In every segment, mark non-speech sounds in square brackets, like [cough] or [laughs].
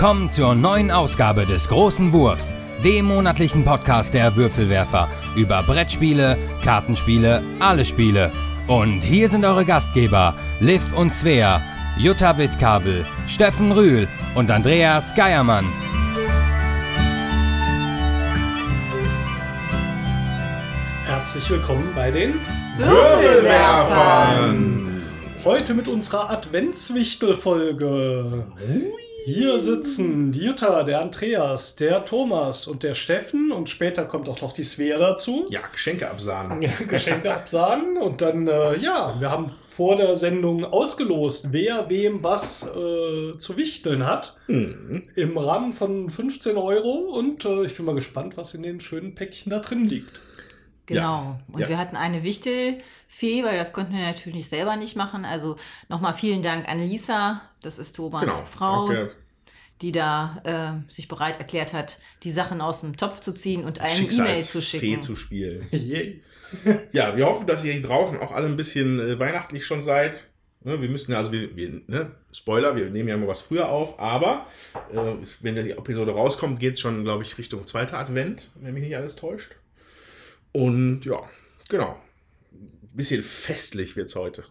Willkommen zur neuen Ausgabe des Großen Wurfs, dem monatlichen Podcast der Würfelwerfer über Brettspiele, Kartenspiele, alle Spiele. Und hier sind eure Gastgeber, Liv und Svea, Jutta Wittkabel, Steffen Rühl und Andreas Geiermann. Herzlich willkommen bei den Würfelwerfern! Heute mit unserer Adventswichtel-Folge. Hier sitzen die Jutta, der Andreas, der Thomas und der Steffen und später kommt auch noch die Svea dazu. Ja, Geschenke absahnen. Geschenke absagen und dann, äh, ja, wir haben vor der Sendung ausgelost, wer wem was äh, zu wichteln hat. Im Rahmen von 15 Euro und äh, ich bin mal gespannt, was in den schönen Päckchen da drin liegt. Genau. Ja, Und ja. wir hatten eine Wichtelfee, weil das konnten wir natürlich selber nicht machen. Also nochmal vielen Dank an Lisa, das ist Thomas Genau. Frau, Danke. die da äh, sich bereit erklärt hat, die Sachen aus dem Topf zu ziehen und eine E-Mail zu schicken. zu spielen. [laughs] Ja, wir hoffen, dass ihr hier draußen auch alle ein bisschen äh, weihnachtlich schon seid. Ne, wir müssen ja, also wir, wir ne, Spoiler, wir nehmen ja immer was früher auf, aber äh, ist- wenn die Episode rauskommt, geht es schon, glaube ich, Richtung zweiter Advent, wenn mich nicht alles täuscht. Und ja, genau. Bisschen festlich wird es heute.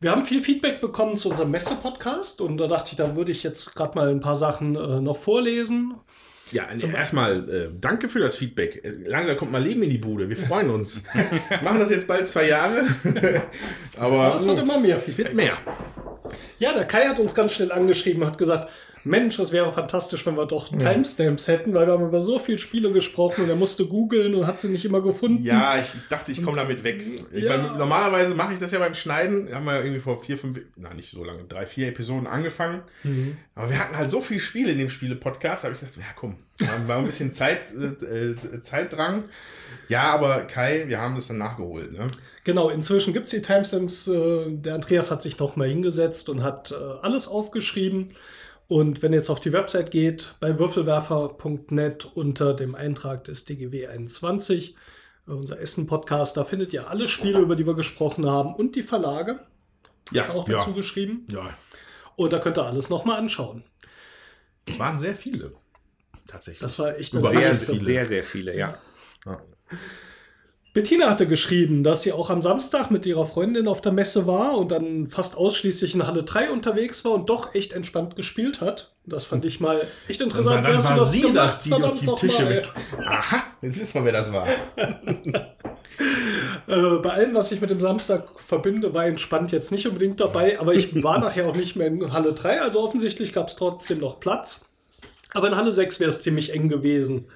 Wir haben viel Feedback bekommen zu unserem Messe-Podcast und da dachte ich, da würde ich jetzt gerade mal ein paar Sachen äh, noch vorlesen. Ja, erstmal äh, danke für das Feedback. Äh, Langsam kommt mal Leben in die Bude. Wir freuen uns. [laughs] Machen das jetzt bald zwei Jahre. [laughs] Aber Es wird immer mehr es Feedback. wird mehr. Ja, der Kai hat uns ganz schnell angeschrieben, hat gesagt, Mensch, es wäre fantastisch, wenn wir doch Timestamps hätten, weil wir haben über so viele Spiele gesprochen und er musste googeln und hat sie nicht immer gefunden. Ja, ich dachte, ich komme damit weg. Ja. mein, normalerweise mache ich das ja beim Schneiden. Haben wir irgendwie vor vier, fünf, na nicht so lange, drei, vier Episoden angefangen. Mhm. Aber wir hatten halt so viele Spiele in dem Spiele-Podcast, habe ich gedacht, ja komm, war ein bisschen Zeit, äh, äh, Zeitdrang. Ja, aber Kai, wir haben das dann nachgeholt. Ne? Genau, inzwischen gibt es die Timestamps. Äh, der Andreas hat sich noch mal hingesetzt und hat äh, alles aufgeschrieben. Und wenn ihr jetzt auf die Website geht, bei würfelwerfer.net unter dem Eintrag des DGW 21, äh, unser Essen-Podcast, da findet ihr alle Spiele, über die wir gesprochen haben und die Verlage. Ja, Ist auch ja. dazu geschrieben. ja, Und da könnt ihr alles noch mal anschauen. es waren sehr viele. Tatsächlich. Das war echt eine. Sehr, viele. sehr, sehr viele, ja. [laughs] Bettina hatte geschrieben, dass sie auch am Samstag mit ihrer Freundin auf der Messe war und dann fast ausschließlich in Halle 3 unterwegs war und doch echt entspannt gespielt hat. Das fand ich mal echt interessant. dann, Wie dann du war das sie gemacht? das, die uns die Tische mal. weg. Aha, jetzt wissen wir, wer das war. [laughs] Äh, bei allem, was ich mit dem Samstag verbinde, war entspannt jetzt nicht unbedingt dabei, aber ich war [laughs] nachher auch nicht mehr in Halle 3, also offensichtlich gab es trotzdem noch Platz. Aber in Halle 6 wäre es ziemlich eng gewesen.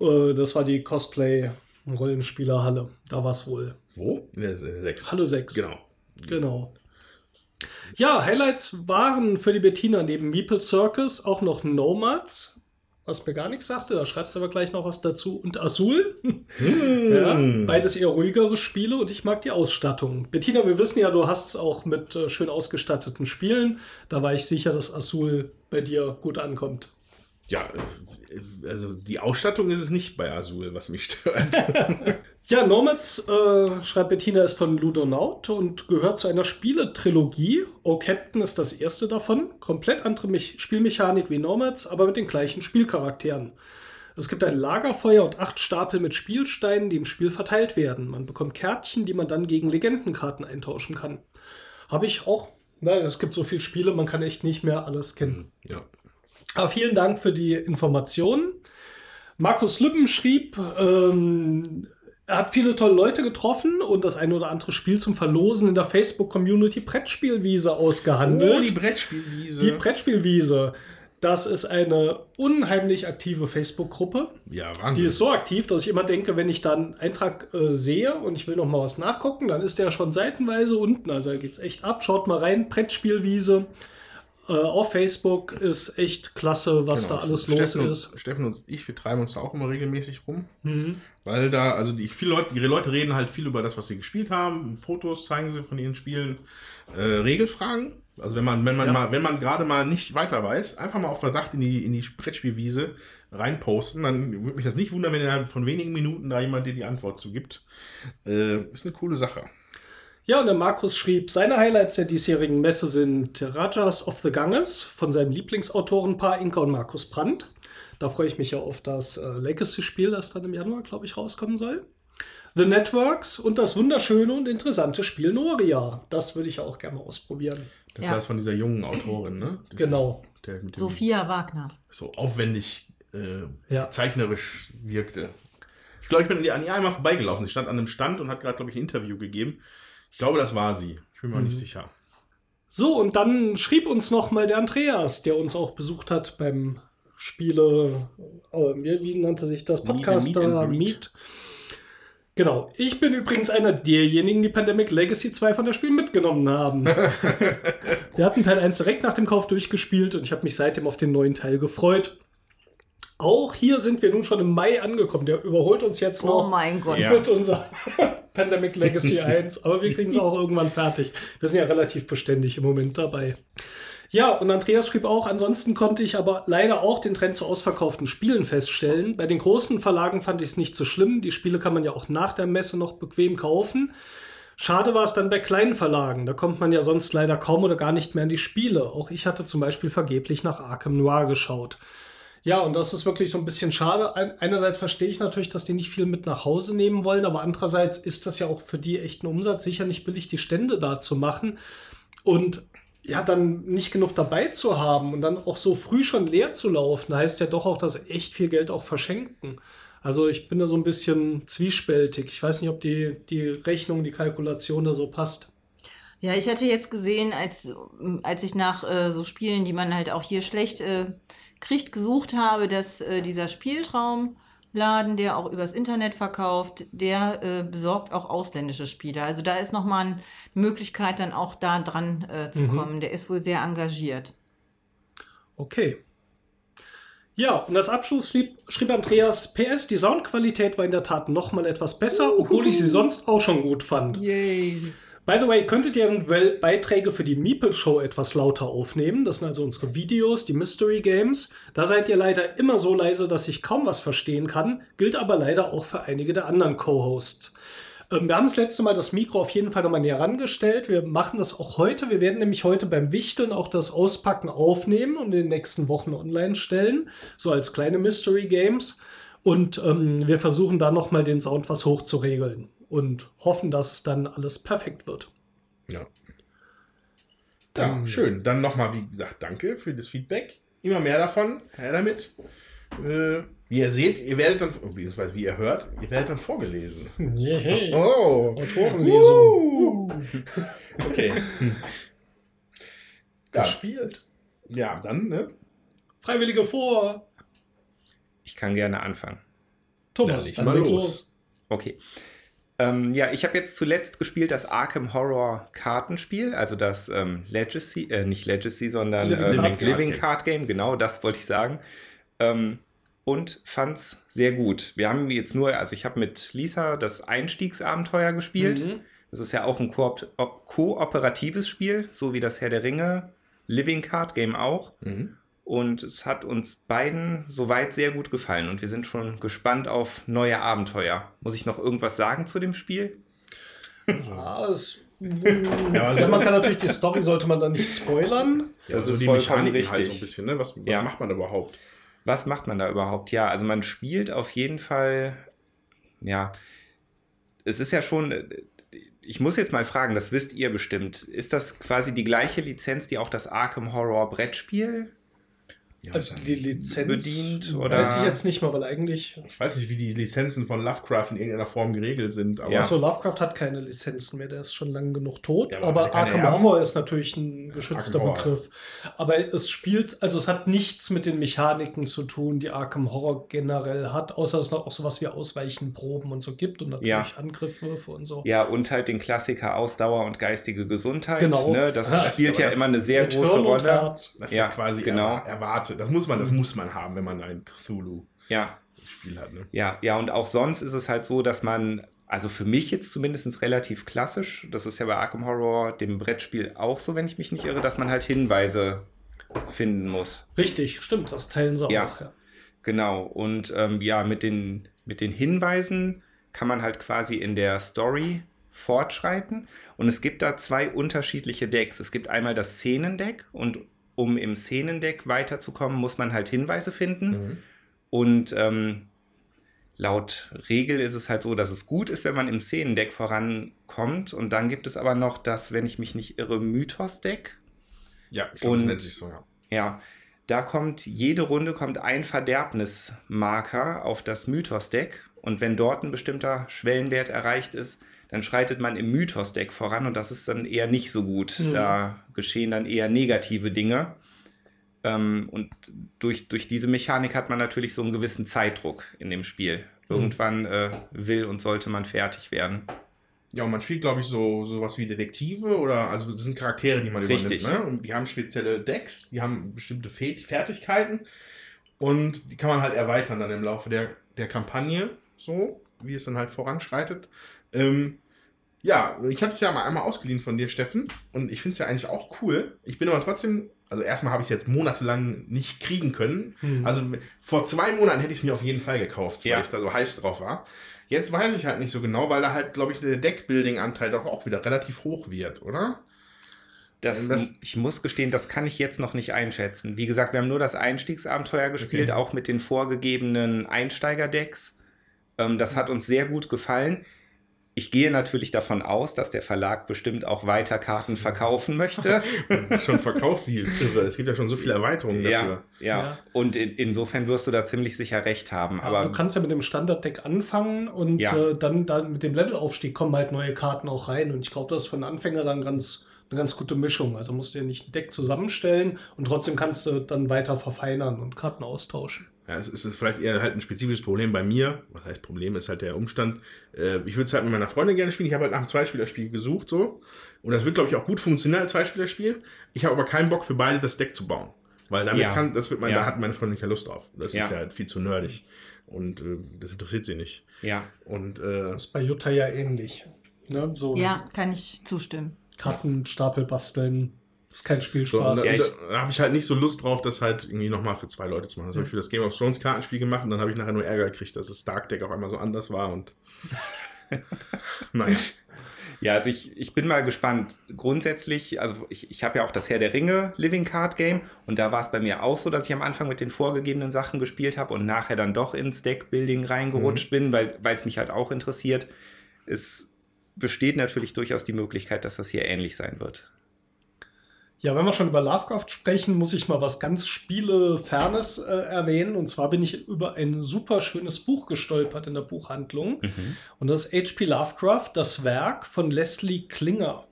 Äh, das war die Cosplay-Rollenspielerhalle. Da war es wohl. Wo? In der, in der 6. Halle 6. Genau. Genau. Ja, Highlights waren für die Bettina neben Meeple Circus auch noch Nomads, was mir gar nichts sagte. Da schreibt sie aber gleich noch was dazu. Und Azul. ja, beides eher ruhigere Spiele und ich mag die Ausstattung. Bettina, wir wissen ja, du hast es auch mit äh, schön ausgestatteten Spielen. Da war ich sicher, dass Azul bei dir gut ankommt. Ja, äh, also die Ausstattung ist es nicht bei Azul, was mich stört. [laughs] Ja, Nomads, äh, schreibt Bettina, ist von Ludonaut und gehört zu einer Spieletrilogie. Oh Captain ist das erste davon. Komplett andere Mech Spielmechanik wie Nomads, aber mit den gleichen Spielcharakteren. Es gibt ein Lagerfeuer und acht Stapel mit Spielsteinen, die im Spiel verteilt werden. Man bekommt Kärtchen, die man dann gegen Legendenkarten eintauschen kann. Habe ich auch. Na, es gibt so viele Spiele, man kann echt nicht mehr alles kennen. ja. Aber vielen Dank für die Informationen. Markus Lübben schrieb, ähm, er hat viele tolle Leute getroffen und das ein oder andere Spiel zum Verlosen in der Facebook-Community Brettspielwiese ausgehandelt. Oh, die Brettspielwiese. die Brettspielwiese. Das ist eine unheimlich aktive Facebook-Gruppe. ja, Die Wahnsinn. ist so aktiv, dass ich immer denke, wenn ich dann einen Eintrag äh, sehe und ich will noch mal was nachgucken, dann ist der schon seitenweise unten. Also da geht's echt ab. Schaut mal rein, Brettspielwiese äh, auf Facebook ist echt klasse, was Genau. da alles Steffen los und, ist. Steffen und ich, wir treiben uns da auch immer regelmäßig rum. Mhm. Weil da, also die viele Leute, ihre Leute reden halt viel über das, was sie gespielt haben. Fotos zeigen sie von ihren Spielen. Äh, Regelfragen. Also wenn man, wenn man Ja. mal, wenn man gerade mal nicht weiter weiß, einfach mal auf Verdacht in die, in die Brettspielwiese reinposten, dann würde mich das nicht wundern, wenn innerhalb von wenigen Minuten da jemand dir die Antwort zugibt. Äh, ist eine coole Sache. Ja, und der Markus schrieb, seine Highlights der diesjährigen Messe sind Rajas of the Ganges von seinem Lieblingsautorenpaar Inka und Markus Brandt. Da freue ich mich ja auf das äh, Legacy-Spiel, das dann im Januar, glaube ich, rauskommen soll. The Networks und das wunderschöne und interessante Spiel Noria. Das würde ich auch gerne mal ausprobieren. Das Ja. war es von dieser jungen Autorin, ne? Das- Genau. Der mit dem Sophia Wagner. so aufwendig äh, Ja. zeichnerisch wirkte. Ich glaube, ich bin an ihr an ihr einmal vorbeigelaufen. Sie stand an einem Stand und hat gerade, glaube ich, ein Interview gegeben. Ich glaube, das war sie. Ich bin mir auch nicht sicher. So, und dann schrieb uns noch mal der Andreas, der uns auch besucht hat beim Spiele, äh, wie, nannte sich das? Podcaster Meet. Meet. Genau. Ich bin übrigens einer derjenigen, die Pandemic Legacy 2 von der Spiel mitgenommen haben. [laughs] Wir hatten Teil 1 direkt nach dem Kauf durchgespielt und ich habe mich seitdem auf den neuen Teil gefreut. Auch hier sind wir nun schon im Mai angekommen. Der überholt uns jetzt Oh noch mein Gott. Ja. mit unser [laughs] Pandemic Legacy 1. Aber wir kriegen es auch irgendwann fertig. Wir sind ja relativ beständig im Moment dabei. Ja, und Andreas schrieb auch, ansonsten konnte ich aber leider auch den Trend zu ausverkauften Spielen feststellen. Bei den großen Verlagen fand ich es nicht so schlimm. Die Spiele kann man ja auch nach der Messe noch bequem kaufen. Schade war es dann bei kleinen Verlagen. Da kommt man ja sonst leider kaum oder gar nicht mehr an die Spiele. Auch ich hatte zum Beispiel vergeblich nach Arkham Noir geschaut. Ja, und das ist wirklich so ein bisschen schade. Ein- Einerseits verstehe ich natürlich, dass die nicht viel mit nach Hause nehmen wollen, aber andererseits ist das ja auch für die echt ein Umsatz. Sicher nicht billig, die Stände da zu machen. Und ja, dann nicht genug dabei zu haben und dann auch so früh schon leer zu laufen, heißt ja doch auch, dass echt viel Geld auch verschenken. Also ich bin da so ein bisschen zwiespältig. Ich weiß nicht, ob die, die Rechnung, die Kalkulation da so passt. Ja, ich hatte jetzt gesehen, als, als ich nach äh, so Spielen, die man halt auch hier schlecht äh, kriegt, gesucht habe, dass äh, dieser Spieltraumladen, der auch übers Internet verkauft, der äh, besorgt auch ausländische Spiele. Also da ist nochmal eine Möglichkeit, dann auch da dran äh, zu kommen. Der ist wohl sehr engagiert. Okay. Ja, und als Abschluss schrieb, schrieb Andreas, PS, die Soundqualität war in der Tat noch mal etwas besser, obwohl ich sie [laughs] sonst auch schon gut fand. Yay. By the way, könntet ihr eventuell Beiträge für die Meeple Show etwas lauter aufnehmen? Das sind also unsere Videos, die Mystery Games. Da seid ihr leider immer so leise, dass ich kaum was verstehen kann, gilt aber leider auch für einige der anderen Co-Hosts. Ähm, wir haben das letzte Mal das Mikro auf jeden Fall nochmal näher rangestellt. Wir machen das auch heute. Wir werden nämlich heute beim Wichteln auch das Auspacken aufnehmen und in den nächsten Wochen online stellen. So als kleine Mystery Games. Und ähm, wir versuchen da nochmal den Sound was hoch zu regeln und hoffen, dass es dann alles perfekt wird. Ja. Ja, schön. Dann nochmal, wie gesagt, danke für das Feedback. Immer mehr davon. Her damit. Äh, wie ihr seht, ihr werdet dann, beziehungsweise wie ihr hört, ihr werdet dann vorgelesen. [laughs] Yeah. [laughs] Oh. Autorenlesung. Uh. Okay. [laughs] Ja, Gespielt. ja, dann, ne? Freiwillige vor. Ich kann gerne anfangen. Thomas, dann mal leg los. los. Okay. Ähm, ja, ich habe jetzt zuletzt gespielt das Arkham Horror Kartenspiel, also das ähm, Legacy, äh, nicht Legacy, sondern Living äh, Card Living, Game. Living Card Game, genau, das wollte ich sagen. Ähm, und fand's sehr gut. Wir haben jetzt nur, also ich habe mit Lisa das Einstiegsabenteuer gespielt. Mhm. Das ist ja auch ein koop op- kooperatives Spiel, so wie das Herr der Ringe Living Card Game auch. Mhm. Und es hat uns beiden soweit sehr gut gefallen und wir sind schon gespannt auf neue Abenteuer. Muss ich noch irgendwas sagen zu dem Spiel? Ja, es, Ja, also- ja, man kann natürlich die Story sollte man dann nicht spoilern. Ja, Das also ist die vollkommen Mechaniken halt richtig. so ein bisschen, ne? Was, was Ja. macht man überhaupt? Was macht man da überhaupt? Ja, also man spielt auf jeden Fall, ja, es ist ja schon, ich muss jetzt mal fragen, das wisst ihr bestimmt, ist das quasi die gleiche Lizenz, die auch das Arkham Horror Brettspiel? Ja, Also die Lizenz bedient oder- weiß ich jetzt nicht mal, weil eigentlich ich weiß nicht, wie die Lizenzen von Lovecraft in irgendeiner Form geregelt sind, aber Ja. Achso, Lovecraft hat keine Lizenzen mehr, der ist schon lange genug tot. Ja, aber aber er Arkham? Horror ist natürlich ein geschützter. Begriff. Aber es spielt, also es hat nichts mit den Mechaniken zu tun, die Arkham Horror generell hat, außer dass es noch auch sowas wie Ausweichenproben und so gibt und natürlich Ja. Angriffswürfe und so. Ja, und halt den Klassiker Ausdauer und geistige Gesundheit. Genau. Ne? Das spielt ja das immer eine sehr große Rolle. Das ist ja, quasi genau. erwa- erwartet. Das muss man, das muss man haben, wenn man ein Cthulhu-Spiel Ja, hat. Ne? Ja, ja, und auch sonst ist es halt so, dass man, also für mich jetzt zumindest relativ klassisch, das ist ja bei Arkham Horror, dem Brettspiel auch so, wenn ich mich nicht irre, dass man halt Hinweise finden muss. Richtig, stimmt, das teilen sie Ja. auch. Ja. Genau. Und ähm, ja, mit den, mit den Hinweisen kann man halt quasi in der Story fortschreiten. Und es gibt da zwei unterschiedliche Decks. Es gibt einmal das Szenendeck und um im Szenendeck weiterzukommen, muss man halt Hinweise finden. Mhm. Und ähm, laut Regel ist es halt so, dass es gut ist, wenn man im Szenendeck vorankommt. Und dann gibt es aber noch das, wenn ich mich nicht irre, Mythos-Deck. Ja, ich glaube, das so, ja. Ja, da kommt jede Runde kommt ein Verderbnismarker auf das Mythos-Deck. Und wenn dort ein bestimmter Schwellenwert erreicht ist, dann schreitet man im Mythos-Deck voran und das ist dann eher nicht so gut. Mhm. Da geschehen dann eher negative Dinge. Ähm, und durch, durch diese Mechanik hat man natürlich so einen gewissen Zeitdruck in dem Spiel. Irgendwann äh, will und sollte man fertig werden. Ja, und man spielt, glaube ich, so sowas wie Detektive oder also das sind Charaktere, die man Richtig. übernimmt. Ne? Und die haben spezielle Decks, die haben bestimmte Fertigkeiten und die kann man halt erweitern dann im Laufe der, der Kampagne, so wie es dann halt voranschreitet. Ähm, ja, ich habe es ja mal einmal ausgeliehen von dir, Steffen, und ich finde es ja eigentlich auch cool. Ich bin aber trotzdem, also erstmal habe ich es jetzt monatelang nicht kriegen können. Hm. Also vor zwei Monaten hätte ich es mir auf jeden Fall gekauft, weil Ja. ich da so heiß drauf war. Jetzt weiß ich halt nicht so genau, weil da halt, glaube ich, der Deckbuilding-Anteil doch auch wieder relativ hoch wird, oder? Das, Das- ich muss gestehen, das kann ich jetzt noch nicht einschätzen. Wie gesagt, wir haben nur das Einstiegsabenteuer gespielt, Okay. auch mit den vorgegebenen Einsteigerdecks. Ähm, das hat uns sehr gut gefallen. Ich gehe natürlich davon aus, dass der Verlag bestimmt auch weiter Karten verkaufen möchte. [laughs] schon verkauft wie irre. Es gibt ja schon so viele Erweiterungen ja, dafür. ja, Ja. Und in, insofern wirst du da ziemlich sicher recht haben. Aber Aber du kannst ja mit dem Standarddeck anfangen und Ja. äh, dann, dann mit dem Levelaufstieg kommen halt neue Karten auch rein. Und ich glaube, das ist für einen Anfänger dann ganz, eine ganz gute Mischung. Also musst du ja nicht ein Deck zusammenstellen und trotzdem kannst du dann weiter verfeinern und Karten austauschen. Ja, es ist vielleicht eher halt ein spezifisches Problem bei mir. Was heißt Problem? Ist halt der Umstand. Äh, ich würde es halt mit meiner Freundin gerne spielen. Ich habe halt nach einem Zweispielerspiel gesucht, so. Und das wird, glaube ich, auch gut funktionieren als Zweispielerspiel. Ich habe aber keinen Bock für beide das Deck zu bauen. Weil damit Ja. kann, das wird man, Ja. da hat meine Freundin keine Lust drauf. Das Ja. ist ja halt viel zu nerdig. Und äh, das interessiert sie nicht. ja, Und äh, Das ist bei Jutta ja ähnlich. Ne? So Ja, kann ich zustimmen. Kartenstapel basteln. Ist kein So, Spielspaß. und da, Ja, da, habe ich halt nicht so Lust drauf, das halt irgendwie nochmal für zwei Leute zu machen. Das habe ich für das Game of Thrones Kartenspiel gemacht und dann habe ich nachher nur Ärger gekriegt, dass das Dark Deck auf einmal so anders war und. [laughs] naja. Ja, also ich, ich bin mal gespannt. Grundsätzlich, also ich, ich habe ja auch das Herr der Ringe Living Card Game und da war es bei mir auch so, dass ich am Anfang mit den vorgegebenen Sachen gespielt habe und nachher dann doch ins Deckbuilding reingerutscht bin, weil es mich halt auch interessiert. Es besteht natürlich durchaus die Möglichkeit, dass das hier ähnlich sein wird. Ja, wenn wir schon über Lovecraft sprechen, muss ich mal was ganz Spielefernes äh, erwähnen. Und zwar bin ich über ein super schönes Buch gestolpert in der Buchhandlung. Und das ist H.P. Lovecraft, das Werk von Leslie Klinger.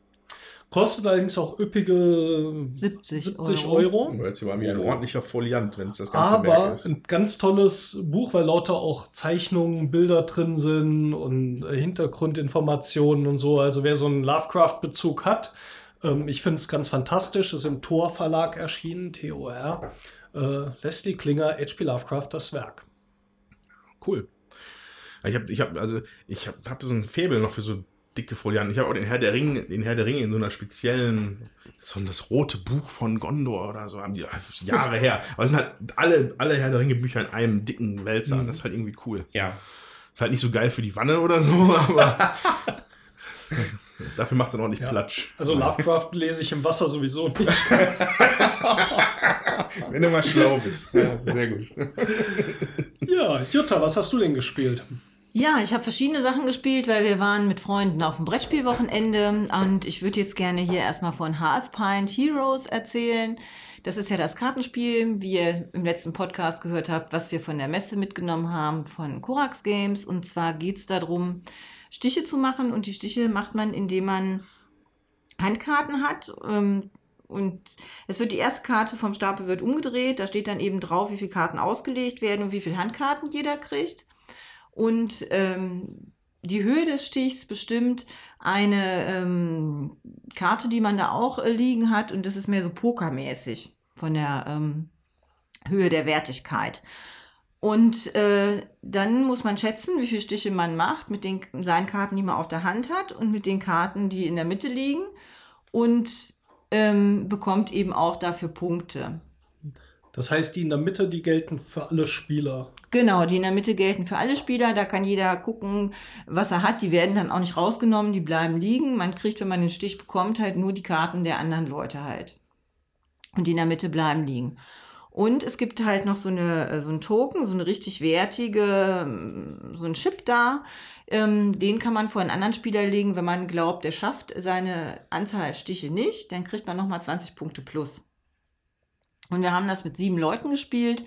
Kostet allerdings auch üppige 70 70 Euro. Euro. Jetzt war wie ein ordentlicher Foliant, wenn es das ganze Werk Aber ist. ein ganz tolles Buch, weil lauter auch Zeichnungen, Bilder drin sind und äh, Hintergrundinformationen und so. Also wer so einen Lovecraft-Bezug hat, ähm, ich finde es ganz fantastisch. Es ist im Tor Verlag erschienen, T-O-R. Äh, Leslie Klinger, H.P. Lovecraft, das Werk. Cool. Ich habe ich hab, also, ich hab, hab so ein Faible noch für so dicke Folianten. Ich habe auch den Herr der Ringe, den Herr der Ringe in so einer speziellen, so das rote Buch von Gondor oder so, haben die Jahre her. Aber es sind halt alle, alle Herr der Ringe Bücher in einem dicken Wälzer. Mhm. Das ist halt irgendwie cool. Ja. Ist halt nicht so geil für die Wanne oder so, [laughs] aber [laughs] dafür macht es dann ordentlich Ja. Platsch. Also Lovecraft lese ich im Wasser sowieso nicht. [laughs] Wenn du mal schlau bist. Ja, sehr gut. ja, Jutta, was hast du denn gespielt? Ja, ich habe verschiedene Sachen gespielt, weil wir waren mit Freunden auf dem Brettspielwochenende und ich würde jetzt gerne hier erstmal von Half Pint Heroes erzählen. Das ist ja das Kartenspiel, wie ihr im letzten Podcast gehört habt, was wir von der Messe mitgenommen haben von Korax Games. Und zwar geht es darum, Stiche zu machen und die Stiche macht man, indem man Handkarten hat. ähm, Und es wird die erste Karte vom Stapel wird umgedreht. Da steht dann eben drauf, wie viele Karten ausgelegt werden und wie viele Handkarten jeder kriegt. Und ähm, die Höhe des Stichs bestimmt eine ähm, Karte, die man da auch äh, liegen hat. Und das ist mehr so pokermäßig von der ähm, Höhe der Wertigkeit. Und äh, dann muss man schätzen, wie viele Stiche man macht mit den seinen Karten, die man auf der Hand hat und mit den Karten, die in der Mitte liegen. Und ähm, bekommt eben auch dafür Punkte. Das heißt, die in der Mitte, die gelten für alle Spieler. Genau, die in der Mitte gelten für alle Spieler. Da kann jeder gucken, was er hat. Die werden dann auch nicht rausgenommen, die bleiben liegen. Man kriegt, wenn man den Stich bekommt, halt nur die Karten der anderen Leute halt. Und die in der Mitte bleiben liegen. Und es gibt halt noch so, eine, so einen Token, so eine richtig wertige, so ein Chip da. Ähm, den kann man vor einen anderen Spieler legen, wenn man glaubt, der schafft seine Anzahl Stiche nicht. Dann kriegt man nochmal 20 Punkte plus. Und wir haben das mit sieben Leuten gespielt.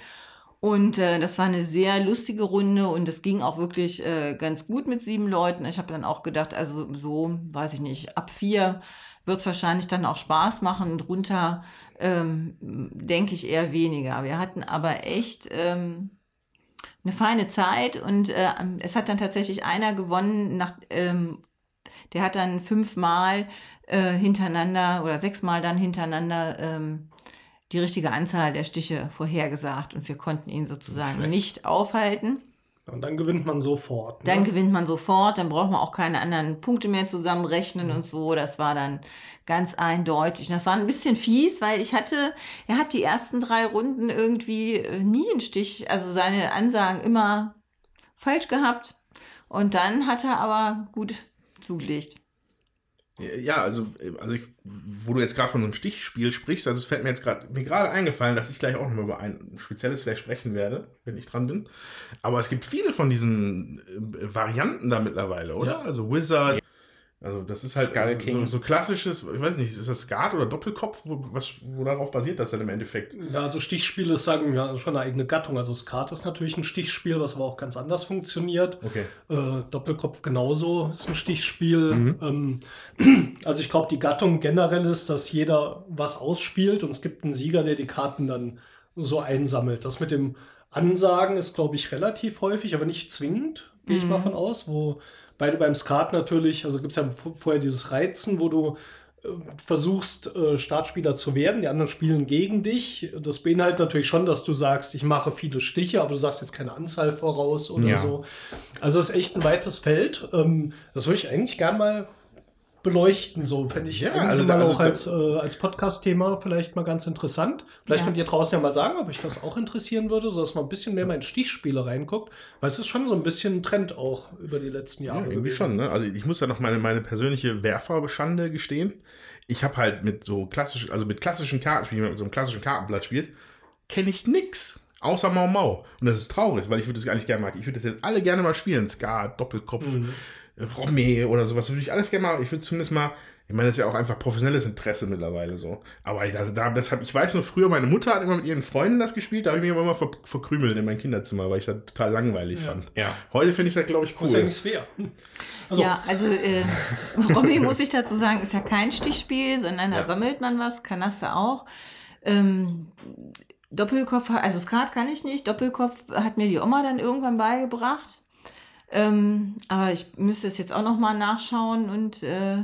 Und äh, das war eine sehr lustige Runde und es ging auch wirklich äh, ganz gut mit sieben Leuten. Ich habe dann auch gedacht, also so, weiß ich nicht, ab vier wird es wahrscheinlich dann auch Spaß machen und runter ähm, denke ich eher weniger. Wir hatten aber echt ähm, eine feine Zeit und äh, es hat dann tatsächlich einer gewonnen, nach, ähm, der hat dann fünfmal äh, hintereinander oder sechsmal dann hintereinander ähm, die richtige Anzahl der Stiche vorhergesagt und wir konnten ihn sozusagen Schlecht. nicht aufhalten. Und dann gewinnt man sofort. Dann ne? gewinnt man sofort, dann braucht man auch keine anderen Punkte mehr zusammenrechnen und so. Das war dann ganz eindeutig. Das war ein bisschen fies, weil ich hatte, er hat die ersten drei Runden irgendwie äh, nie einen Stich, also seine Ansagen immer falsch gehabt. Und dann hat er aber gut zugelegt. Ja, also, also ich, wo du jetzt gerade von so einem Stichspiel sprichst, also es fällt mir jetzt gerade mir gerade eingefallen, dass ich gleich auch nochmal über ein spezielles vielleicht sprechen werde, wenn ich dran bin. Aber es gibt viele von diesen äh, Varianten da mittlerweile, oder? Ja. Also Wizard. Also das ist halt Skull so, King. so klassisches, ich weiß nicht, ist das Skat oder Doppelkopf? Wo, was, wo darauf basiert das dann im Endeffekt? Ja, also Stichspiele ist, sagen wir, schon eine eigene Gattung. Also Skat ist natürlich ein Stichspiel, was aber auch ganz anders funktioniert. Okay. Äh, Doppelkopf genauso ist ein Stichspiel. Mhm. Ähm, [clears throat] also ich glaube, die Gattung generell ist, dass jeder was ausspielt und es gibt einen Sieger, der die Karten dann so einsammelt. Das mit dem Ansagen ist, glaube ich, relativ häufig, aber nicht zwingend, gehe ich mal von aus, wo beide beim Skat natürlich, also gibt es ja vorher dieses Reizen, wo du äh, versuchst, äh, Startspieler zu werden, die anderen spielen gegen dich. Das beinhaltet natürlich schon, dass du sagst, ich mache viele Stiche, aber du sagst jetzt keine Anzahl voraus oder Ja. so. Also es ist echt ein weites Feld. Ähm, das würde ich eigentlich gern mal beleuchten. So fände ich Ja, also mal also auch als, äh, als Podcast-Thema vielleicht mal ganz interessant. Vielleicht Ja. könnt ihr draußen ja mal sagen, ob euch das auch interessieren würde, sodass man ein bisschen mehr mal in Stichspiele reinguckt. Weil es ist schon so ein bisschen ein Trend auch über die letzten Ja, Jahre. irgendwie gewesen. schon, ne? Also ich muss ja noch meine, meine persönliche Werferschande gestehen. Ich habe halt mit so klassischen, also mit klassischen Kartenspielen, wenn man mit so einem klassischen Kartenblatt spielt, kenne ich nix. Außer Mau Mau. Und das ist traurig, weil ich würde das gar nicht gerne mag. Ich würde das jetzt alle gerne mal spielen. Skat, Doppelkopf, Mhm. Romme oder sowas. Würde ich alles gerne mal, ich würde zumindest mal, ich meine, das ist ja auch einfach professionelles Interesse mittlerweile so. Aber ich, also da, das hab, ich weiß nur, früher meine Mutter hat immer mit ihren Freunden das gespielt, da habe ich mich immer ver, verkrümelt in mein Kinderzimmer, weil ich das total langweilig Ja. fand. Ja. Heute finde ich das, glaube ich, Das ist ja cool. nicht schwer. [laughs] Also, ja, also äh, Robby, muss ich dazu sagen, ist ja kein Stichspiel, sondern da Ja. sammelt man was, Kanaste auch. Ähm, Doppelkopf, also Skat kann ich nicht. Doppelkopf hat mir die Oma dann irgendwann beigebracht. Ähm, aber ich müsste es jetzt auch noch mal nachschauen und äh,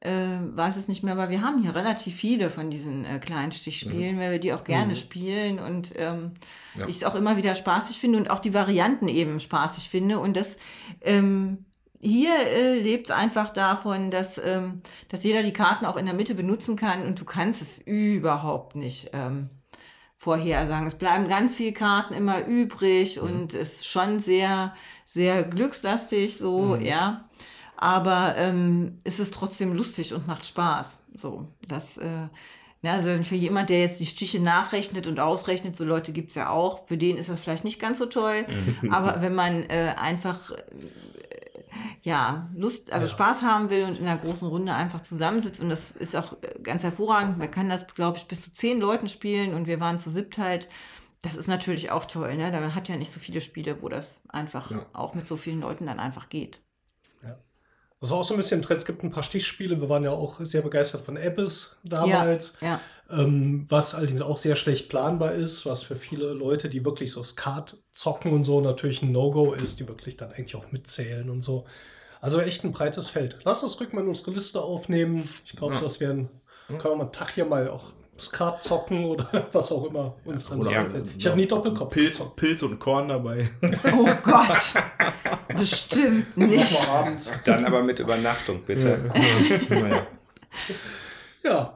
äh, weiß es nicht mehr. Aber wir haben hier relativ viele von diesen äh, kleinen Stichspielen, weil wir die auch gerne spielen und ähm, Ja. ich es auch immer wieder spaßig finde und auch die Varianten eben spaßig finde. Und das ähm, hier äh, lebt es einfach davon, dass, ähm, dass jeder die Karten auch in der Mitte benutzen kann und du kannst es überhaupt nicht ähm, vorhersagen. Es bleiben ganz viele Karten immer übrig und es ist schon sehr, sehr glückslastig so, ja. Aber ähm, es ist trotzdem lustig und macht Spaß. So, das, äh, na, also für jemand, der jetzt die Stiche nachrechnet und ausrechnet, so Leute gibt es ja auch, für den ist das vielleicht nicht ganz so toll. Aber wenn man äh, einfach ja, Lust, also Spaß haben will und in einer großen Runde einfach zusammensitzt. Und das ist auch äh, ganz hervorragend. Man kann das, glaube ich, bis zu zehn Leuten spielen und wir waren zu siebt halt. Das ist natürlich auch toll, ne? Man hat ja nicht so viele Spiele, wo das einfach Ja. auch mit so vielen Leuten dann einfach geht. Das war auch so ein bisschen ein Trend. Es gibt ein paar Stichspiele. Wir waren ja auch sehr begeistert von Abyss damals. Ja, Ähm, was allerdings auch sehr schlecht planbar ist, was für viele Leute, die wirklich so Skat zocken und so, natürlich ein No-Go ist, die wirklich dann eigentlich auch mitzählen und so. Also echt ein breites Feld. Lass uns rück mal in unsere Liste aufnehmen. Ich glaube, Ja. das wären, können wir mal einen Tag hier mal auch Skat zocken oder [laughs] was auch immer uns dann so einfällt. Ich habe nie Doppelkopf Pilz. Pilz und Korn dabei. [laughs] Oh Gott! Bestimmt nicht. abends. Dann aber mit Übernachtung, bitte. naja. Ja.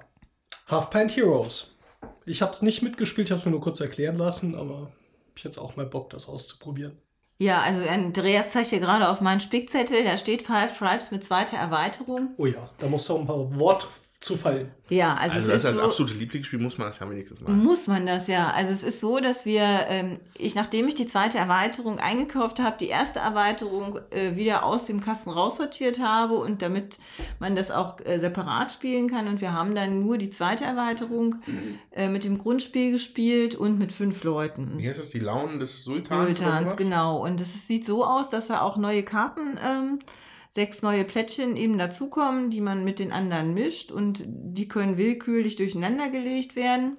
Half Pint Heroes. Ich habe es nicht mitgespielt, ich habe es mir nur kurz erklären lassen, aber ich jetzt auch mal Bock, das auszuprobieren. Ja, also Andreas zeigt hier gerade auf meinen Spickzettel, da steht Five Tribes mit zweiter Erweiterung. Oh ja, da muss doch ein paar Wort zu fallen. Ja, also, Also, es das ist das so, absolute Lieblingsspiel, muss man das ja wenigstens mal. Muss man das ja. Also es ist so, dass wir, ähm, ich nachdem ich die zweite Erweiterung eingekauft habe, die erste Erweiterung äh, wieder aus dem Kasten raussortiert habe und damit man das auch äh, separat spielen kann. Und wir haben dann nur die zweite Erweiterung äh, mit dem Grundspiel gespielt und mit fünf Leuten. Wie heißt das? Die Launen des Sultans? oder Sultans, sowas? genau. Und es sieht so aus, dass da auch neue Karten, ähm, sechs neue Plättchen eben dazukommen, die man mit den anderen mischt und die können willkürlich durcheinander gelegt werden.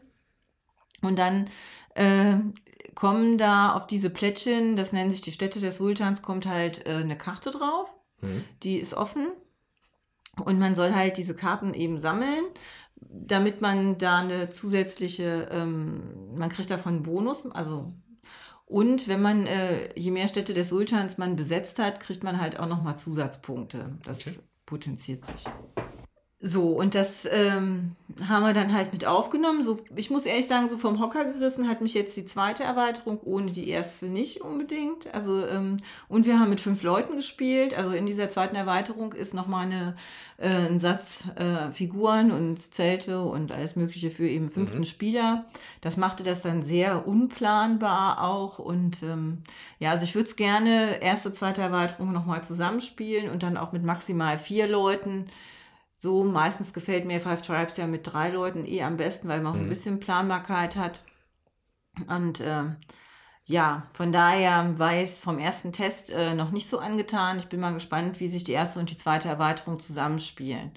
Und dann äh, kommen da auf diese Plättchen, das nennen sich die Städte des Sultans, kommt halt äh, eine Karte drauf. Mhm. Die ist offen. Und man soll halt diese Karten eben sammeln, damit man da eine zusätzliche, ähm, man kriegt davon einen Bonus, also und wenn man, äh, je mehr Städte des Sultans man besetzt hat, kriegt man halt auch nochmal Zusatzpunkte. Das Okay. potenziert sich. So, und das ähm, haben wir dann halt mit aufgenommen. So, ich muss ehrlich sagen, so vom Hocker gerissen hat mich jetzt die zweite Erweiterung, ohne die erste nicht unbedingt. Also, ähm, und wir haben mit fünf Leuten gespielt. Also in dieser zweiten Erweiterung ist nochmal eine, äh, ein Satz äh, Figuren und Zelte und alles Mögliche für eben fünften Spieler. Das machte das dann sehr unplanbar auch. Und ähm, ja, also ich würde es gerne erste, zweite Erweiterung nochmal zusammenspielen und dann auch mit maximal vier Leuten. So, meistens gefällt mir Five Tribes ja mit drei Leuten eh am besten, weil man auch ein bisschen Planbarkeit hat. Und ähm, ja, von daher war ich vom ersten Test äh, noch nicht so angetan. Ich bin mal gespannt, wie sich die erste und die zweite Erweiterung zusammenspielen.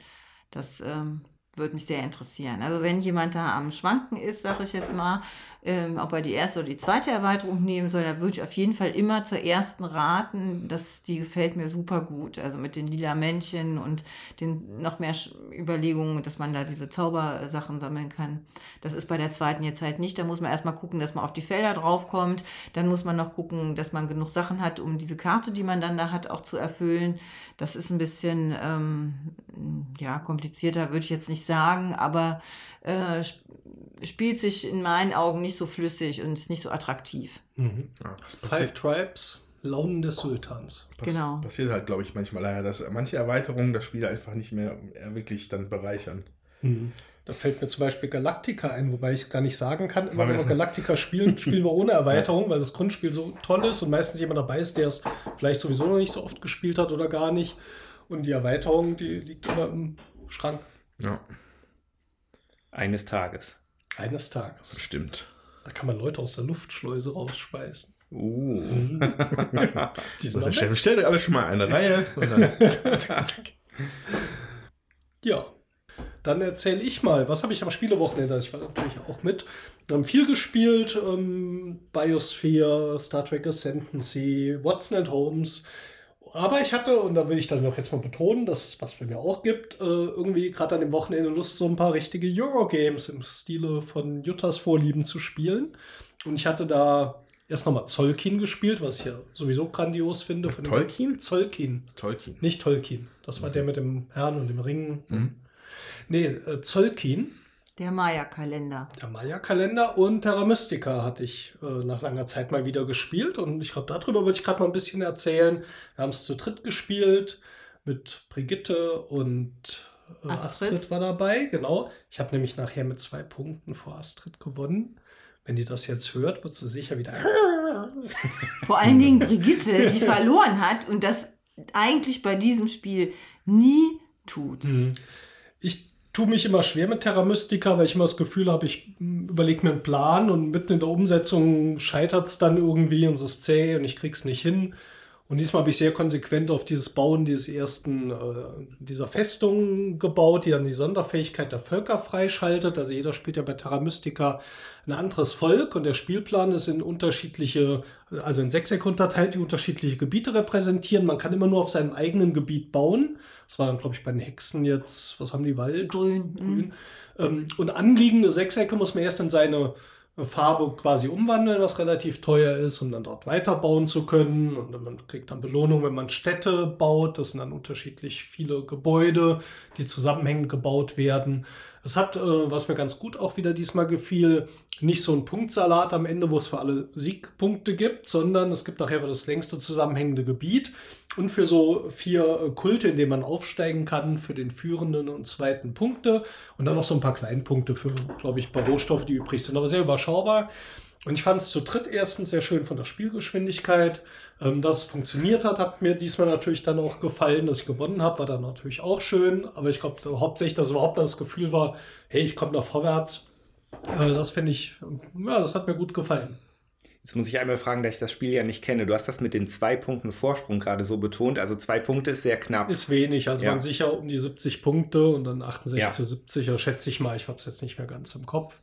Das ähm, würde mich sehr interessieren. Also wenn jemand da am Schwanken ist, sage ich jetzt mal, ähm, ob er die erste oder die zweite Erweiterung nehmen soll, da würde ich auf jeden Fall immer zur ersten raten. Das, die gefällt mir super gut. Also mit den lila Männchen und den noch mehr Überlegungen, dass man da diese Zaubersachen sammeln kann. Das ist bei der zweiten jetzt halt nicht. Da muss man erstmal gucken, dass man auf die Felder draufkommt. Dann muss man noch gucken, dass man genug Sachen hat, um diese Karte, die man dann da hat, auch zu erfüllen. Das ist ein bisschen ähm, ja, komplizierter, würde ich jetzt nicht sagen, aber äh, sp- spielt sich in meinen Augen nicht so flüssig und ist nicht so attraktiv. Ja, das Five Tribes, Launen des Sultans. pass, genau. passiert halt, glaube ich, manchmal leider, dass manche Erweiterungen das Spiel einfach nicht mehr äh, wirklich dann bereichern. Da fällt mir zum Beispiel Galactica ein, wobei ich es gar nicht sagen kann. Immer wenn wir das- Galactica spielen, [laughs] spielen wir ohne Erweiterung, weil das Grundspiel so toll ist und meistens jemand dabei ist, der es vielleicht sowieso noch nicht so oft gespielt hat oder gar nicht. Und die Erweiterung, die liegt immer im Schrank Ja, Eines Tages. eines Tages. stimmt. Da kann man Leute aus der Luftschleuse rausspeisen. Uh. [laughs] Die So, sind stell- weg. bestellt euch alle schon mal eine Reihe. [laughs] Ja. Dann erzähle ich mal, was habe ich am Spielewochenende? Ich war natürlich auch mit. Wir haben viel gespielt. Ähm, Biosphere, Star Trek Ascendancy, Watson and Holmes. Aber ich hatte, und da will ich dann noch jetzt mal betonen, dass es was bei mir auch gibt, äh, irgendwie gerade an dem Wochenende Lust, so ein paar richtige Eurogames im Stile von Juttas Vorlieben zu spielen. Und ich hatte da erst nochmal Zolkin gespielt, was ich ja sowieso grandios finde. Von Tolkien? Zolkin. Tolkien. Nicht Tolkien. Das war der mit dem Herrn und dem Ring. Mhm. Nee, äh, Zolkin, Der Maya-Kalender. der Maya-Kalender und Terra Mystica hatte ich äh, nach langer Zeit mal wieder gespielt. Und ich glaube, darüber würde ich gerade mal ein bisschen erzählen. Wir haben es zu dritt gespielt mit Brigitte und äh, Astrid. Astrid. war dabei. Genau. Ich habe nämlich nachher mit zwei Punkten vor Astrid gewonnen. Wenn die das jetzt hört, wird sie sicher wieder. [laughs] Vor allen Dingen Brigitte, die verloren hat und das eigentlich bei diesem Spiel nie tut. Mhm. Ich tue mich immer schwer mit Terra Mystica, weil ich immer das Gefühl habe, ich überlege mir einen Plan und mitten in der Umsetzung scheitert es dann irgendwie und es ist zäh und ich krieg's nicht hin. Und diesmal habe ich sehr konsequent auf dieses Bauen dieses ersten, äh, dieser Festung gebaut, die dann die Sonderfähigkeit der Völker freischaltet. Also jeder spielt ja bei Terra Mystica ein anderes Volk und der Spielplan ist in unterschiedliche, also in Sechseck unterteilt, die unterschiedliche Gebiete repräsentieren. Man kann immer nur auf seinem eigenen Gebiet bauen. Das war dann, glaube ich, bei den Hexen jetzt, was haben die Wald? Grün. mhm. Grün. Ähm, und anliegende Sechsecke muss man erst in seine Farbe quasi umwandeln, was relativ teuer ist, um dann dort weiterbauen zu können. Und man kriegt dann Belohnung, wenn man Städte baut. Das sind dann unterschiedlich viele Gebäude, die zusammenhängend gebaut werden. Es hat, äh, was mir ganz gut auch wieder diesmal gefiel, nicht so ein Punktsalat am Ende, wo es für alle Siegpunkte gibt, sondern es gibt nachher das längste zusammenhängende Gebiet und für so vier äh, Kulte, in denen man aufsteigen kann, für den führenden und zweiten Punkte und dann noch so ein paar Kleinpunkte für, glaube ich, ein paar Rohstoffe, die übrig sind, aber sehr überschaubar. Und ich fand es zu dritt erstens sehr schön von der Spielgeschwindigkeit. Ähm, dass es funktioniert hat, hat mir diesmal natürlich dann auch gefallen. Dass ich gewonnen habe, war dann natürlich auch schön. Aber ich glaube hauptsächlich, dass überhaupt das Gefühl war, hey, ich komme da vorwärts. Äh, das finde ich, ja, das hat mir gut gefallen. Jetzt muss ich einmal fragen, da ich das Spiel ja nicht kenne. Du hast das mit den zwei Punkten Vorsprung gerade so betont. Also zwei Punkte ist sehr knapp. Ist wenig. Also ja. waren sicher um die 70 Punkte und dann 68 ja. zu 70. Oder schätze ich mal. Ich habe es jetzt nicht mehr ganz im Kopf.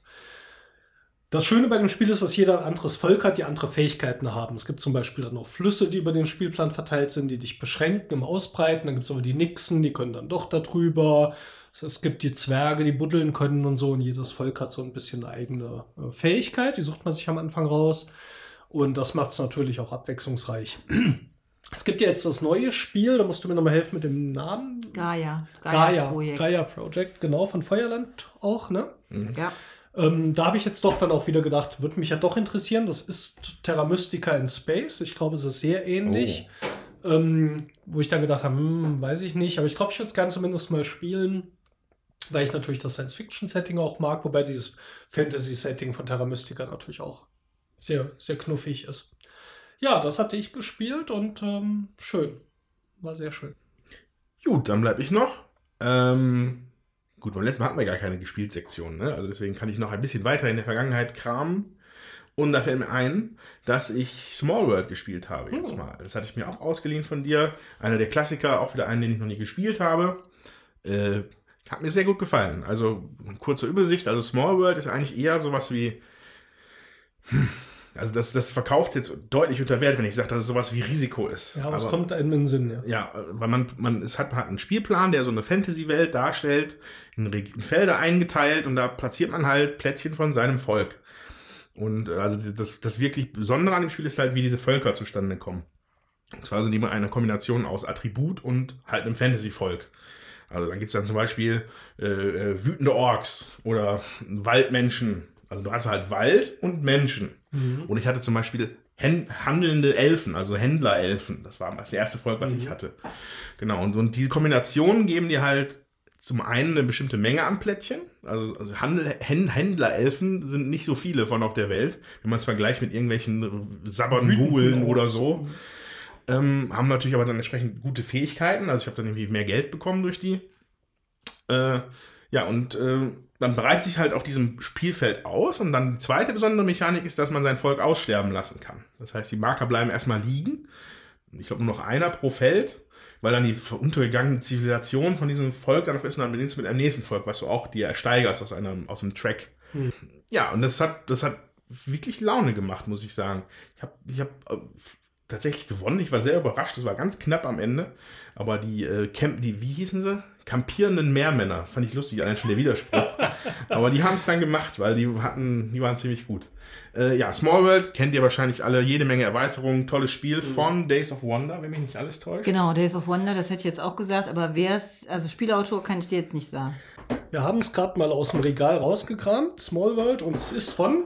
Das Schöne bei dem Spiel ist, dass jeder ein anderes Volk hat, die andere Fähigkeiten haben. Es gibt zum Beispiel dann noch Flüsse, die über den Spielplan verteilt sind, die dich beschränken im Ausbreiten. Dann gibt es aber die Nixen, die können dann doch darüber. Es gibt die Zwerge, die buddeln können und so. Und jedes Volk hat so ein bisschen eine eigene äh, Fähigkeit. Die sucht man sich am Anfang raus. Und das macht es natürlich auch abwechslungsreich. [clears throat] Es gibt ja jetzt das neue Spiel, da musst du mir nochmal helfen mit dem Namen. Gaia. Gaia, Gaia Projekt. Gaia Project, genau, von Feuerland auch, ne? Mhm. Ja. Ähm, da habe ich jetzt doch dann auch wieder gedacht, würde mich ja doch interessieren. Das ist Terra Mystica in Space. Ich glaube, es ist sehr ähnlich. Oh. Ähm, wo ich dann gedacht habe, hm, weiß ich nicht. Aber ich glaube, ich würde es gerne zumindest mal spielen, weil ich natürlich das Science-Fiction-Setting auch mag. Wobei dieses Fantasy-Setting von Terra Mystica natürlich auch sehr, sehr knuffig ist. Ja, das hatte ich gespielt und ähm, schön. War sehr schön. Gut, dann bleibe ich noch. Ähm, Gut, beim letzten Mal hatten wir gar keine Gespielt-Sektion, ne? Also deswegen kann ich noch ein bisschen weiter in der Vergangenheit kramen. Und da fällt mir ein, dass ich Small World gespielt habe jetzt oh. mal. Das hatte ich mir auch ausgeliehen von dir. Einer der Klassiker, auch wieder einen, den ich noch nie gespielt habe. Äh, hat mir sehr gut gefallen. Also, kurze Übersicht. Also, Small World ist eigentlich eher sowas wie. Also das, das verkauft jetzt deutlich unter Wert, wenn ich sage, dass es sowas wie Risiko ist. Ja, aber es kommt einem in den Sinn, ja. Ja, weil man, man es hat, hat einen Spielplan, der so eine Fantasy-Welt darstellt, in, in, Felder eingeteilt und da platziert man halt Plättchen von seinem Volk. Und äh, also das, das wirklich Besondere an dem Spiel ist halt, wie diese Völker zustande kommen. Und zwar sind die mal eine Kombination aus Attribut und halt einem Fantasy-Volk. Also dann gibt es dann zum Beispiel äh, äh, wütende Orks oder Waldmenschen. Also du hast halt Wald und Menschen. Mhm. Und ich hatte zum Beispiel handelnde Elfen, also Händlerelfen. Das war das erste Volk, was mhm. ich hatte. Genau, und, und diese Kombinationen geben dir halt zum einen eine bestimmte Menge an Plättchen. Also, also Handel, Händlerelfen sind nicht so viele von auf der Welt, wenn man es vergleicht mit irgendwelchen Sabbernulen oder so. Ähm, haben natürlich aber dann entsprechend gute Fähigkeiten. Also ich habe dann irgendwie mehr Geld bekommen durch die. Äh, ja, und äh, dann breitet sich halt auf diesem Spielfeld aus. Und dann die zweite besondere Mechanik ist, dass man sein Volk aussterben lassen kann. Das heißt, die Marker bleiben erstmal liegen. Ich glaube, nur noch einer pro Feld, weil dann die untergegangene Zivilisation von diesem Volk dann noch ist und dann beginnst du mit einem nächsten Volk, was du auch dir ersteigerst aus einem, aus einem Track. Hm. Ja, und das hat, das hat wirklich Laune gemacht, muss ich sagen. Ich habe ich hab, äh, tatsächlich gewonnen. Ich war sehr überrascht. Das war ganz knapp am Ende. Aber die äh, Camp, die, wie hießen sie? Kampierenden Meermänner. Fand ich lustig, allein schon der Widerspruch. [laughs] Aber die haben es dann gemacht, weil die hatten, die waren ziemlich gut. Äh, ja, Small World kennt ihr wahrscheinlich alle, jede Menge Erweiterungen, tolles Spiel mhm. von Days of Wonder, wenn mich nicht alles täuscht. Genau, Days of Wonder, das hätte ich jetzt auch gesagt, aber wer es, also Spielautor kann ich dir jetzt nicht sagen. Wir haben es gerade mal aus dem Regal rausgekramt, Small World, und es ist von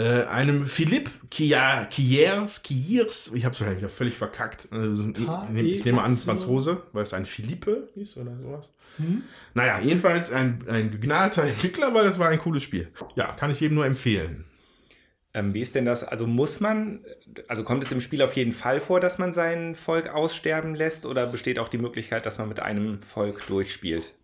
äh, einem Philipp Kiers, Kiers, ich habe es wahrscheinlich völlig verkackt. Also, ich, ich, nehme an, es ist Franzose, weil es ein Philippe hieß oder sowas. Mhm. Naja, jedenfalls ein, ein begnadeter [laughs] Entwickler, weil das war ein cooles Spiel. Ja, kann ich jedem nur empfehlen. Ähm, wie ist denn das? Also muss man, also kommt es im Spiel auf jeden Fall vor, dass man sein Volk aussterben lässt oder besteht auch die Möglichkeit, dass man mit einem Volk durchspielt?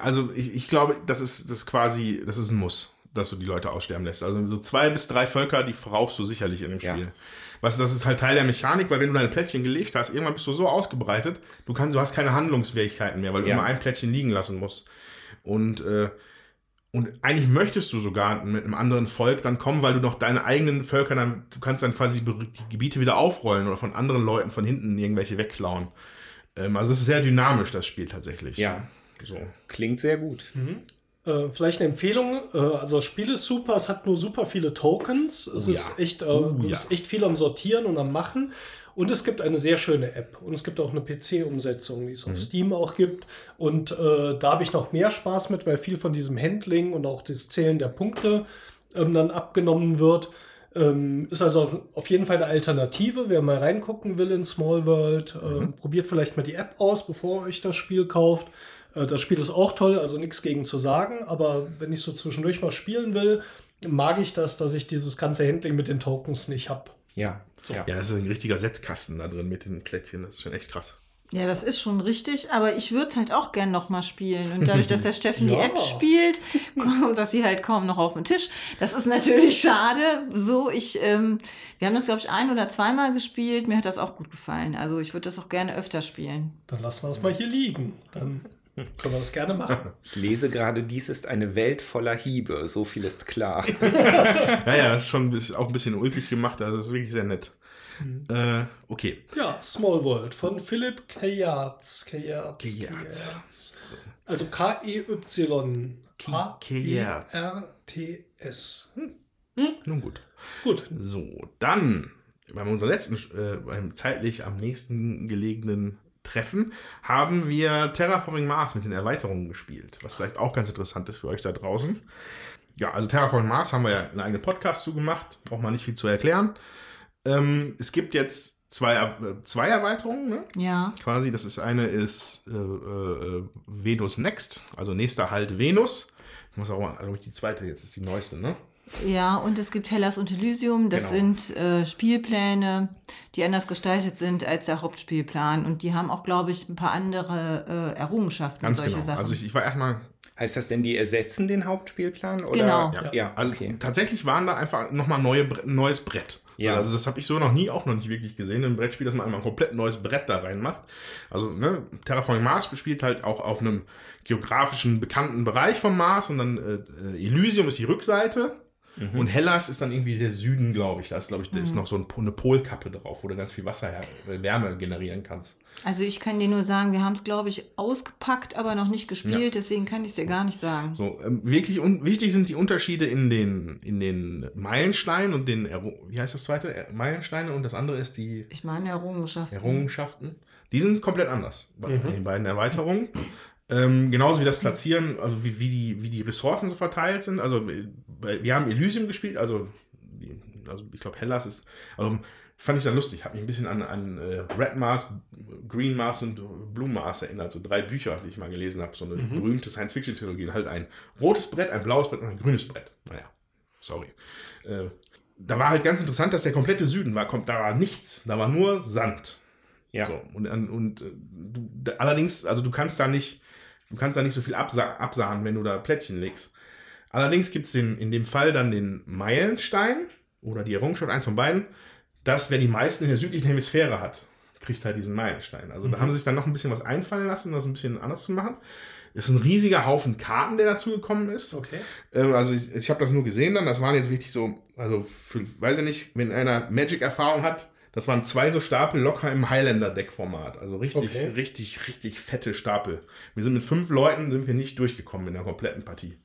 Also ich, ich glaube, das ist, das ist quasi, das ist ein Muss dass du die Leute aussterben lässt. Also so zwei bis drei Völker, die brauchst du sicherlich in dem Spiel. Ja. Was, das ist halt Teil der Mechanik, weil wenn du deine Plättchen gelegt hast, irgendwann bist du so ausgebreitet, du kannst, du hast keine Handlungsfähigkeiten mehr, weil du ja. immer ein Plättchen liegen lassen musst. Und, äh, und eigentlich möchtest du sogar mit einem anderen Volk dann kommen, weil du noch deine eigenen Völker dann, du kannst dann quasi die, die Gebiete wieder aufrollen oder von anderen Leuten von hinten irgendwelche wegklauen. Ähm, also es ist sehr dynamisch, das Spiel tatsächlich. Ja. So. Klingt sehr gut. Mhm. Äh, vielleicht eine Empfehlung. Äh, also das Spiel ist super, es hat nur super viele Tokens. Es oh, ist, ja. echt, äh, oh, ja. ist echt viel am Sortieren und am Machen. Und es gibt eine sehr schöne App. Und es gibt auch eine PC-Umsetzung, die es auf Steam auch gibt. Und äh, da habe ich noch mehr Spaß mit, weil viel von diesem Handling und auch das Zählen der Punkte ähm, dann abgenommen wird. Ähm, ist also auf jeden Fall eine Alternative. Wer mal reingucken will in Small World, äh, probiert vielleicht mal die App aus, bevor ihr euch das Spiel kauft. Äh, das Spiel ist auch toll, also nichts gegen zu sagen. Aber wenn ich so zwischendurch mal spielen will, mag ich das, dass ich dieses ganze Handling mit den Tokens nicht habe. Ja. ja. Ja, das ist ein richtiger Setzkasten da drin mit den Plättchen. Das ist schon echt krass. Ja, das ist schon richtig, aber ich würde es halt auch gern noch mal spielen. Und dadurch, dass der [laughs] Steffen die Ja. App spielt, [laughs] kommt das sie halt kaum noch auf den Tisch. Das ist natürlich schade. So, ich, ähm, wir haben das, glaube ich, ein oder zweimal gespielt. Mir hat das auch gut gefallen. Also ich würde das auch gerne öfter spielen. Dann lassen wir es mal hier liegen. Dann können wir das gerne machen. [laughs] Ich lese gerade, dies ist eine Welt voller Hiebe. So viel ist klar. [laughs] [laughs] Ja, ja, das ist schon ein bisschen, auch ein bisschen ulkig gemacht. Also das ist wirklich sehr nett. Äh, okay. Ja, Small World von Philipp Kayatz. Kayatz. Kayatz. Kayatz. Also K-E-Y. K-E-R-T-S. Hm. Nun gut. Gut. So, dann bei unserem letzten, äh, beim zeitlich am nächsten gelegenen Treffen, haben wir Terraforming Mars mit den Erweiterungen gespielt, was vielleicht auch ganz interessant ist für euch da draußen. Ja, also Terraforming Mars haben wir ja einen eigenen Podcast zugemacht, braucht man nicht viel zu erklären. Ähm, es gibt jetzt zwei, äh, zwei Erweiterungen, ne? Ja. quasi. Das ist eine ist äh, äh, Venus Next, also nächster Halt Venus. Ich muss auch mal, also die zweite jetzt ist die neueste, ne? Ja, und es gibt Hellas und Elysium. Das Genau. sind äh, Spielpläne, die anders gestaltet sind als der Hauptspielplan. Und die haben auch, glaube ich, ein paar andere äh, Errungenschaften Ganz und solche genau. Sachen. Also ich, ich war erstmal Heißt das denn, die ersetzen den Hauptspielplan? Oder? Genau. Ja, ja Also okay. tatsächlich waren da einfach nochmal neue, neues Brett. So, Ja. Also das habe ich so noch nie, auch noch nicht wirklich gesehen, im Brettspiel, dass man einmal ein komplett neues Brett da reinmacht. Also ne, Terraforming Mars spielt halt auch auf einem geografischen bekannten Bereich vom Mars und dann äh, äh, Elysium ist die Rückseite Mhm. und Hellas ist dann irgendwie der Süden, glaube ich. Da ist, glaube ich, da ist noch so ein, eine Polkappe drauf, wo du ganz viel Wasser, äh, Wärme generieren kannst. Also ich kann dir nur sagen, wir haben es, glaube ich, ausgepackt, aber noch nicht gespielt. Deswegen kann ich es dir gar nicht sagen. So, ähm, wirklich un wichtig sind die Unterschiede in den, in den Meilensteinen und den, Erru wie heißt das zweite? Er- Meilensteine und das andere ist die Ich meine Errungenschaften. Errungenschaften. Die sind komplett anders bei den beiden Erweiterungen. Ähm, genauso wie das Platzieren, also wie, wie, die, wie die Ressourcen so verteilt sind. Also äh, wir haben Elysium gespielt, also, also ich glaube Hellas ist, also fand ich dann lustig, hat mich ein bisschen an, an äh, Red Mars, Green Mars und Blue Mars erinnert. So drei Bücher, die ich mal gelesen habe, so eine berühmte Science-Fiction-Trilogie. Halt ein rotes Brett, ein blaues Brett und ein grünes Brett. Naja, sorry. Äh, da war halt ganz interessant, dass der komplette Süden war, kommt, da war nichts, da war nur Sand. Ja. So, und und äh, du, allerdings, also du kannst da nicht, du kannst da nicht so viel absa absahen, wenn du da Plättchen legst. Allerdings gibt es in dem Fall dann den Meilenstein oder die Errungenschaft, eins von beiden, dass wer die meisten in der südlichen Hemisphäre hat, kriegt halt diesen Meilenstein. Also da haben sie sich dann noch ein bisschen was einfallen lassen, das ein bisschen anders zu machen. Das ist ein riesiger Haufen Karten, der dazu gekommen ist. Okay. Ähm, also ich, ich habe das nur gesehen dann, das waren jetzt wirklich so, also für, weiß ich nicht, wenn einer Magic-Erfahrung hat, das waren zwei so Stapel locker im Highlander-Deck-Format. Also richtig, Okay. richtig, richtig fette Stapel. Wir sind mit fünf Leuten, sind wir nicht durchgekommen in der kompletten Partie.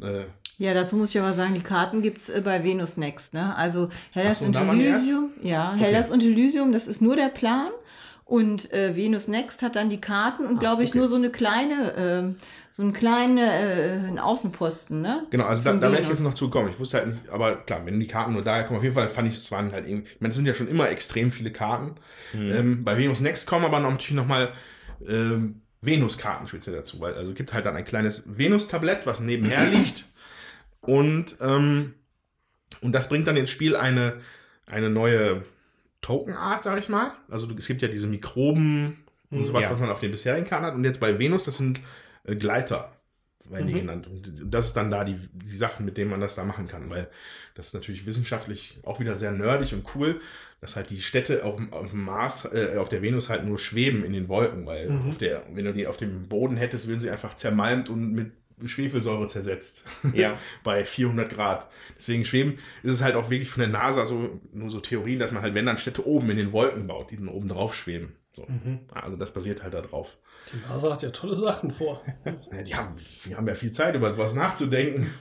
Äh, Ja, dazu muss ich aber sagen, die Karten gibt es äh, bei Venus Next. Ne? Also Hellas so, und? Elysium. Ja, Hellas und Elysium, das ist nur der Plan. Und äh, Venus Next hat dann die Karten und glaube ich okay. nur so eine kleine, ähm, so einen kleinen äh, einen Außenposten, ne? Genau, also da, Zum da wäre ich jetzt noch zugekommen. Ich wusste halt nicht, aber klar, wenn die Karten nur daher kommen, auf jeden Fall fand ich, es waren halt irgendwie, ich meine, es sind ja schon immer extrem viele Karten. Ähm, bei Venus Next kommen aber noch, natürlich nochmal ähm, Venus-Karten speziell dazu, weil also es gibt halt dann ein kleines Venus-Tablett, was nebenher [clears throat] liegt. Und, ähm, und das bringt dann ins Spiel eine, eine neue Token-Art, sag ich mal. Also es gibt ja diese Mikroben und sowas, Ja. was man auf den bisherigen Karten hat. Und jetzt bei Venus, das sind äh, Gleiter, werden die genannt. Und das ist dann da die, die Sachen, mit denen man das da machen kann, weil das ist natürlich wissenschaftlich auch wieder sehr nerdig und cool, dass halt die Städte auf, dem- auf dem Mars, äh, auf der Venus halt nur schweben in den Wolken, weil auf der, wenn du die auf dem Boden hättest, würden sie einfach zermalmt und mit Schwefelsäure zersetzt. [laughs] Ja. bei 400 Grad. Deswegen schweben ist es halt auch wirklich von der NASA so nur so Theorien, dass man halt, wenn dann Städte oben in den Wolken baut, die dann oben drauf schweben. So. Also das basiert halt da drauf. Die NASA hat ja tolle Sachen vor. Ja, die, haben, die haben ja viel Zeit, über sowas nachzudenken.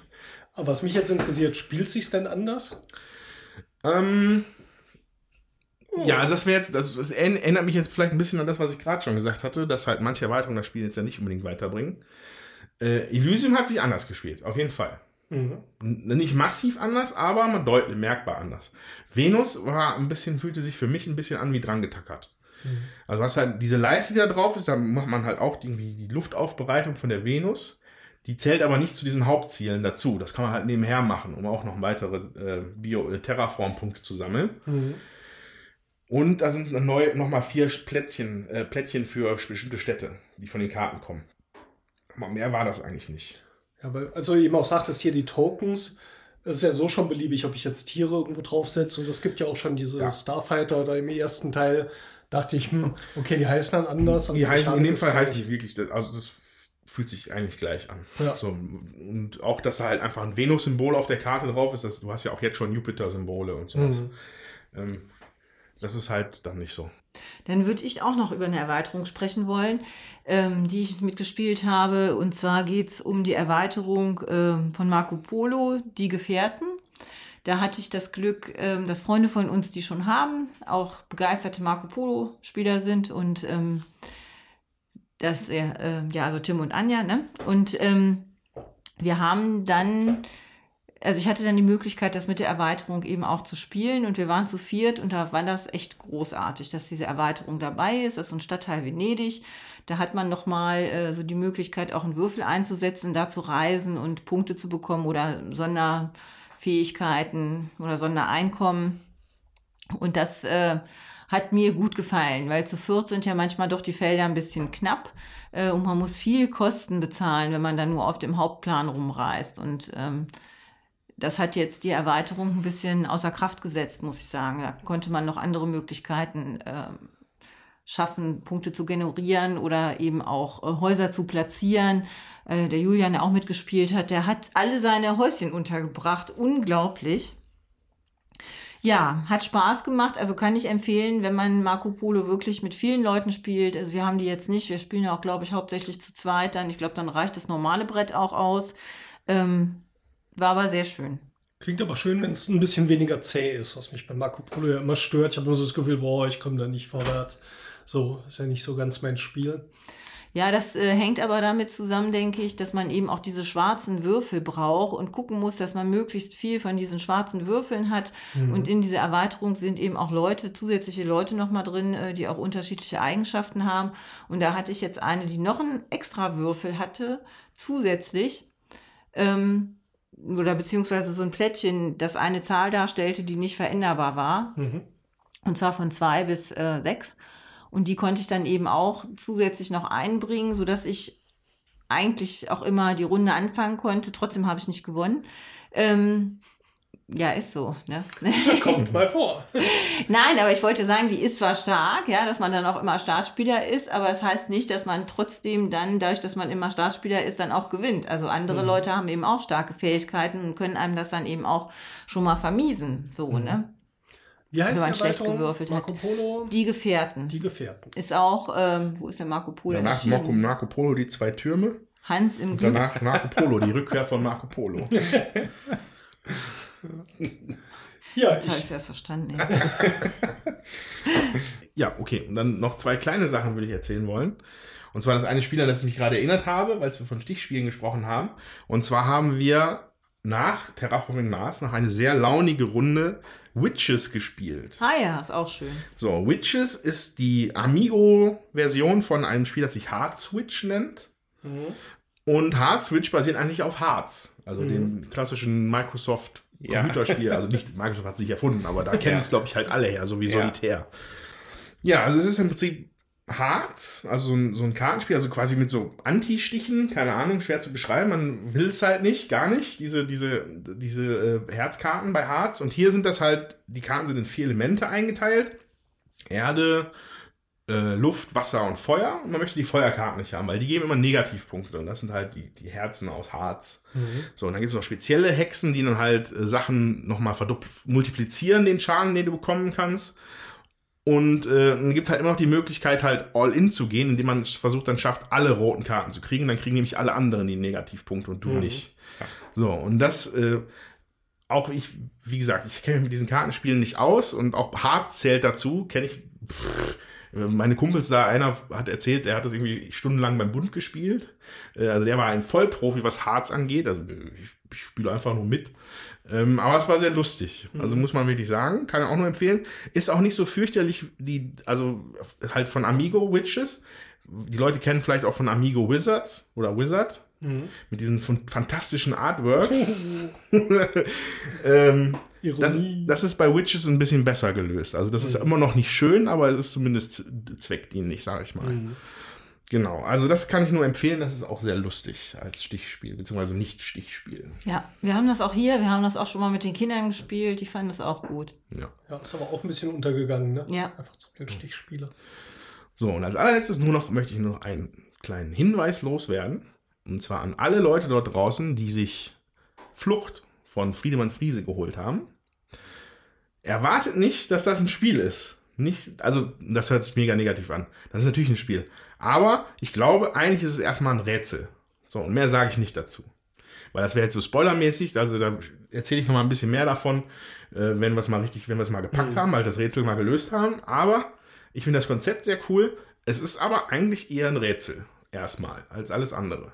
Aber was mich jetzt interessiert, spielt sich's denn anders? Ähm, Ja, also das wäre jetzt, das, das erinnert mich jetzt vielleicht ein bisschen an das, was ich gerade schon gesagt hatte, dass halt manche Erweiterungen das Spiel jetzt ja nicht unbedingt weiterbringen. Äh, Elysium hat sich anders gespielt, auf jeden Fall. Mhm. Nicht massiv anders, aber man deutlich merkbar anders. Venus war ein bisschen, fühlte sich für mich ein bisschen an wie dran getackert. Also was halt diese Leiste, die da drauf ist, da macht man halt auch irgendwie die Luftaufbereitung von der Venus. Die zählt aber nicht zu diesen Hauptzielen dazu. Das kann man halt nebenher machen, um auch noch weitere äh, Bio äh, Terraform-Punkte zu sammeln. Mhm. Und da sind neu nochmal vier Plättchen, äh, Plättchen für bestimmte Städte, die von den Karten kommen. Aber mehr war das eigentlich nicht. Ja, weil, also eben auch sagtest hier die Tokens, es ist ja so schon beliebig, ob ich jetzt Tiere irgendwo draufsetze. Und es gibt ja auch schon diese Ja. Starfighter da im ersten Teil. Dachte ich, hm, okay, die heißen dann anders. aber Die heißen, in dem Fall heißen die wirklich, also das fühlt sich eigentlich gleich an. Ja. So, und auch, dass da halt einfach ein Venus-Symbol auf der Karte drauf ist, das, du hast ja auch jetzt schon Jupiter-Symbole und sowas. Mhm. Ähm, das ist halt dann nicht so. Dann würde ich auch noch über eine Erweiterung sprechen wollen, ähm, die ich mitgespielt habe. Und zwar geht es um die Erweiterung ähm, von Marco Polo, die Gefährten. Da hatte ich das Glück, ähm, dass Freunde von uns die schon haben, auch begeisterte Marco Polo-Spieler sind und ähm, das, äh, ja, also Tim und Anja, ne? Und ähm, wir haben dann also ich hatte dann die Möglichkeit, das mit der Erweiterung eben auch zu spielen und wir waren zu viert und da war das echt großartig, dass diese Erweiterung dabei ist. Das ist so ein Stadtteil Venedig. Da hat man nochmal äh, so die Möglichkeit, auch einen Würfel einzusetzen, da zu reisen und Punkte zu bekommen oder Sonderfähigkeiten oder Sondereinkommen. Und das äh, hat mir gut gefallen, weil zu viert sind ja manchmal doch die Felder ein bisschen knapp äh, und man muss viel Kosten bezahlen, wenn man dann nur auf dem Hauptplan rumreist. Und ähm, das hat jetzt die Erweiterung ein bisschen außer Kraft gesetzt, muss ich sagen. Da konnte man noch andere Möglichkeiten ähm, schaffen, Punkte zu generieren oder eben auch äh, Häuser zu platzieren. Äh, der Julian, der auch mitgespielt hat, der hat alle seine Häuschen untergebracht. Unglaublich. Ja, hat Spaß gemacht. Also kann ich empfehlen, wenn man Marco Polo wirklich mit vielen Leuten spielt. Also wir haben die jetzt nicht. Wir spielen ja auch, glaube ich, hauptsächlich zu zweit. Dann, ich glaube, dann reicht das normale Brett auch aus. Ähm, war aber sehr schön. Klingt aber schön, wenn es ein bisschen weniger zäh ist, was mich bei Marco Polo ja immer stört. Ich habe nur so das Gefühl, boah, ich komme da nicht vorwärts. So, ist ja nicht so ganz mein Spiel. Ja, das äh, hängt aber damit zusammen, denke ich, dass man eben auch diese schwarzen Würfel braucht und gucken muss, dass man möglichst viel von diesen schwarzen Würfeln hat. Und in dieser Erweiterung sind eben auch Leute, zusätzliche Leute nochmal drin, äh, die auch unterschiedliche Eigenschaften haben. Und da hatte ich jetzt eine, die noch einen extra Würfel hatte, zusätzlich. Ähm, oder beziehungsweise so ein Plättchen, das eine Zahl darstellte, die nicht veränderbar war. Mhm. Und zwar von zwei bis äh, sechs. Und die konnte ich dann eben auch zusätzlich noch einbringen, sodass ich eigentlich auch immer die Runde anfangen konnte. Trotzdem habe ich nicht gewonnen. Ähm, ja, ist so. Ne? [laughs] Kommt mal vor. [laughs] Nein, aber ich wollte sagen, die ist zwar stark, ja, dass man dann auch immer Startspieler ist, aber es heißt nicht, dass man trotzdem dann, dadurch, dass man immer Startspieler ist, dann auch gewinnt. Also andere Leute haben eben auch starke Fähigkeiten und können einem das dann eben auch schon mal vermiesen. So, ne? Wie heißt Wenn man die schlecht gewürfelt hat. Marco Polo? Die Gefährten. Die Gefährten. Ist auch, ähm, wo ist der Marco Polo? Danach? Marco, Marco Polo die zwei Türme. Hans im Und Glück. danach Marco Polo, die Rückkehr von Marco Polo. [laughs] Ja, Jetzt habe ich es erst verstanden. [laughs] Ja, okay. Und dann noch zwei kleine Sachen würde ich erzählen wollen. Und zwar das eine Spiel, an das ich mich gerade erinnert habe, weil wir von Stichspielen gesprochen haben. Und zwar haben wir nach Terraforming Mars noch eine sehr launige Runde Witches gespielt. Ah ja, ist auch schön. So, Witches ist die Amigo-Version von einem Spiel, das sich Hard Switch nennt. Mhm. Und Hard Switch basiert eigentlich auf Hearts, also dem klassischen Microsoft Ja. Computerspiel. Also nicht [laughs] Microsoft hat es nicht erfunden, aber da kennen Ja. es, glaube ich, halt alle her, so wie Ja. Solitär. Ja, also es ist im Prinzip Hearts, also so ein, so ein Kartenspiel, also quasi mit so Anti-Stichen, keine Ahnung, schwer zu beschreiben. Man will es halt nicht, gar nicht, diese, diese, diese äh, Herzkarten bei Hearts. Und hier sind das halt, die Karten sind in vier Elemente eingeteilt. Erde, äh, Luft, Wasser und Feuer. Und man möchte die Feuerkarten nicht haben, weil die geben immer Negativpunkte. Und das sind halt die, die Herzen aus Harz. So, und dann gibt es noch spezielle Hexen, die dann halt äh, Sachen nochmal multiplizieren, den Schaden, den du bekommen kannst. Und äh, dann gibt es halt immer noch die Möglichkeit, halt all in zu gehen, indem man versucht, dann schafft, alle roten Karten zu kriegen. Dann kriegen nämlich alle anderen die Negativpunkte und du nicht. So, und das äh, auch ich, wie gesagt, ich kenne mich mit diesen Kartenspielen nicht aus und auch Hearts zählt dazu, kenne ich. Pff, meine Kumpels da, einer hat erzählt, er hat das irgendwie stundenlang beim Bund gespielt. Äh, Also der war ein Vollprofi, was Hearts angeht. Also ich spiele einfach nur mit. Ähm, aber es war sehr lustig. Also muss man wirklich sagen. Kann ich auch nur empfehlen. Ist auch nicht so fürchterlich, die, also halt von Amigo Witches. Die Leute kennen vielleicht auch von Amigo Wizards oder Wizard. Mit diesen fantastischen Artworks. [laughs] ähm, das, Ironie. das ist bei Witches ein bisschen besser gelöst. Also das ist immer noch nicht schön, aber es ist zumindest zweckdienlich, sage ich mal. Mhm. Genau, also das kann ich nur empfehlen. Das ist auch sehr lustig als Stichspiel, beziehungsweise nicht Stichspiel. Ja, wir haben das auch hier, wir haben das auch schon mal mit den Kindern gespielt, die fanden das auch gut. Ja. Ja, ist aber auch ein bisschen untergegangen, ne? Ja. Einfach zu viele Stichspiele. So, und als allerletztes nur noch möchte ich noch einen kleinen Hinweis loswerden. Und zwar an alle Leute dort draußen, die sich Flucht von Friedemann Friese geholt haben. Erwartet nicht, dass das ein Spiel ist. Nicht, also, das hört sich mega negativ an. Das ist natürlich ein Spiel. Aber ich glaube, eigentlich ist es erstmal ein Rätsel. So, und mehr sage ich nicht dazu. Weil das wäre jetzt so spoilermäßig, also da erzähle ich noch mal ein bisschen mehr davon, äh, wenn wir es mal richtig, wenn wir es mal gepackt haben, weil wir das Rätsel mal gelöst haben. Aber ich finde das Konzept sehr cool. Es ist aber eigentlich eher ein Rätsel, erstmal, als alles andere.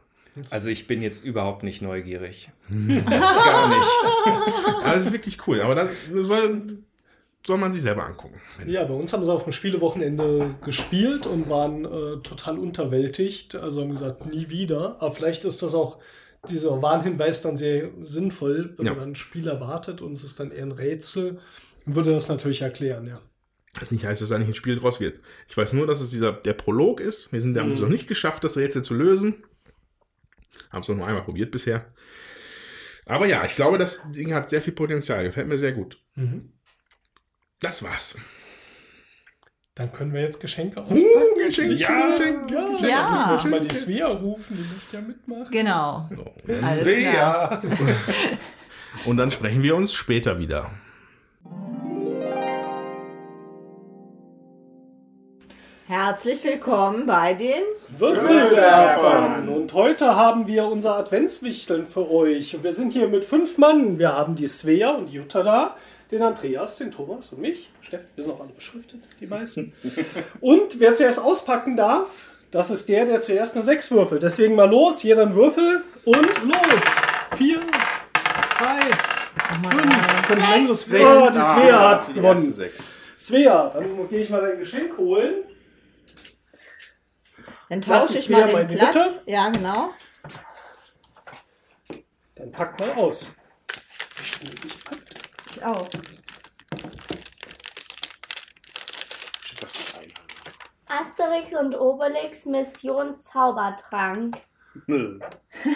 Also ich bin jetzt überhaupt nicht neugierig. [laughs] Gar nicht. Aber es ist wirklich cool. Aber das soll, soll man sich selber angucken. Ja, bei uns haben sie auf dem Spielewochenende gespielt und waren äh, total unterwältigt. Also haben gesagt, nie wieder. Aber vielleicht ist das auch dieser Warnhinweis dann sehr sinnvoll, wenn Ja. man ein Spiel erwartet und es ist dann eher ein Rätsel. Würde das natürlich erklären, ja. Das nicht heißt, dass da nicht ein Spiel draus wird. Ich weiß nur, dass es dieser, der Prolog ist. Wir sind damit Mhm. noch nicht geschafft, das Rätsel zu lösen. Haben es nur einmal probiert bisher. Aber ja, ich glaube, das Ding hat sehr viel Potenzial. Gefällt mir sehr gut. Das war's. Dann können wir jetzt Geschenke auspacken. Uh, Geschenk, Ja, Geschenk, ja. Geschenk. Ja. Müssen wir jetzt mal die Svea rufen, die möchte ja mitmachen. Genau. Alles klar. [laughs] [laughs] Und dann sprechen wir uns später wieder. Herzlich willkommen bei den Würfelwerfern. Und heute haben wir unser Adventswichteln für euch. Und wir sind hier mit fünf Mann. Wir haben die Svea und die Jutta da, den Andreas, den Thomas und mich. Steff, wir sind auch alle beschriftet, die meisten. [laughs] und wer zuerst auspacken darf, das ist der, der zuerst eine 6 würfelt. Deswegen mal los, jeder einen Würfel und los. Vier, drei, fünf. Können ein längeres Oh, die Svea hat gewonnen. Svea, dann gehe ich mal dein Geschenk holen. Dann Lass tausche ich mal den Platz. Mitte. Ja, genau. Dann pack mal aus. Ich auch. Asterix und Obelix Mission Zaubertrank. [laughs]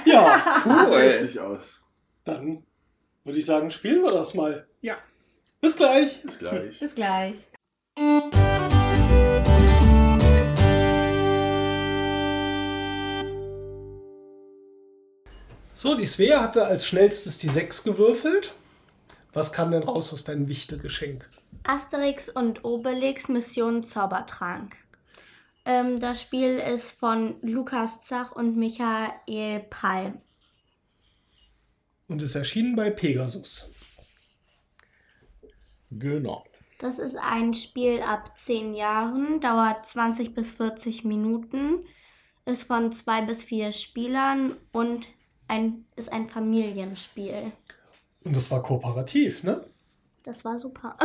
Ja, Cool. Richtig aus. dann würde ich sagen, spielen wir das mal. Ja. Bis gleich. Bis gleich. Bis gleich. So, die Svea hatte als schnellstes die 6 gewürfelt. Was kam denn raus aus deinem Wichtelgeschenk? Asterix und Obelix Mission Zaubertrank. Ähm, das Spiel ist von Lukas Zach und Michael Palm. Und ist erschienen bei Pegasus. Genau. Das ist ein Spiel ab 10 Jahren, dauert 20 bis 40 Minuten, ist von 2 bis 4 Spielern und ein, ist ein Familienspiel. Und das war kooperativ, ne? Das war super.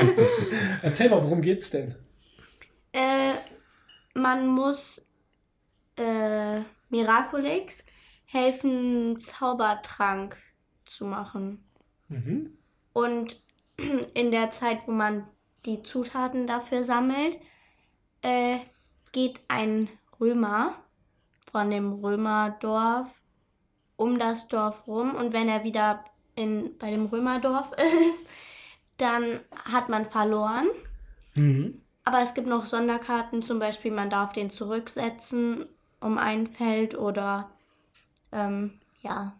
[laughs] Erzähl mal, worum geht's denn? Äh, man muss äh, Miraculix helfen, Zaubertrank zu machen. Mhm. Und [clears throat] in der Zeit, wo man die Zutaten dafür sammelt, äh, geht ein Römer von dem Römerdorf um das Dorf rum. Und wenn er wieder in, bei dem Römerdorf [laughs] ist, dann hat man verloren. Mhm. Aber es gibt noch Sonderkarten, zum Beispiel man darf den zurücksetzen um ein Feld oder ähm, ja.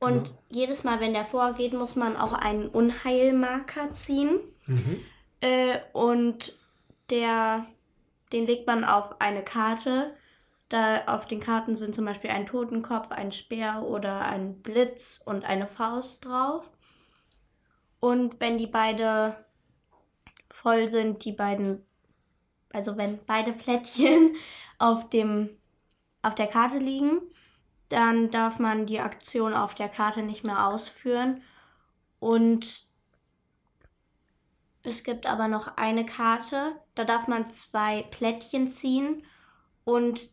Und Ja. jedes Mal, wenn der vorgeht, muss man auch einen Unheilmarker ziehen. Mhm. Äh, und der, den legt man auf eine Karte Da auf den Karten sind zum Beispiel ein Totenkopf, ein Speer oder ein Blitz und eine Faust drauf. Und wenn die beide voll sind, die beiden, also wenn beide Plättchen [laughs] auf dem auf der Karte liegen, dann darf man die Aktion auf der Karte nicht mehr ausführen. Und es gibt aber noch eine Karte, da darf man zwei Plättchen ziehen und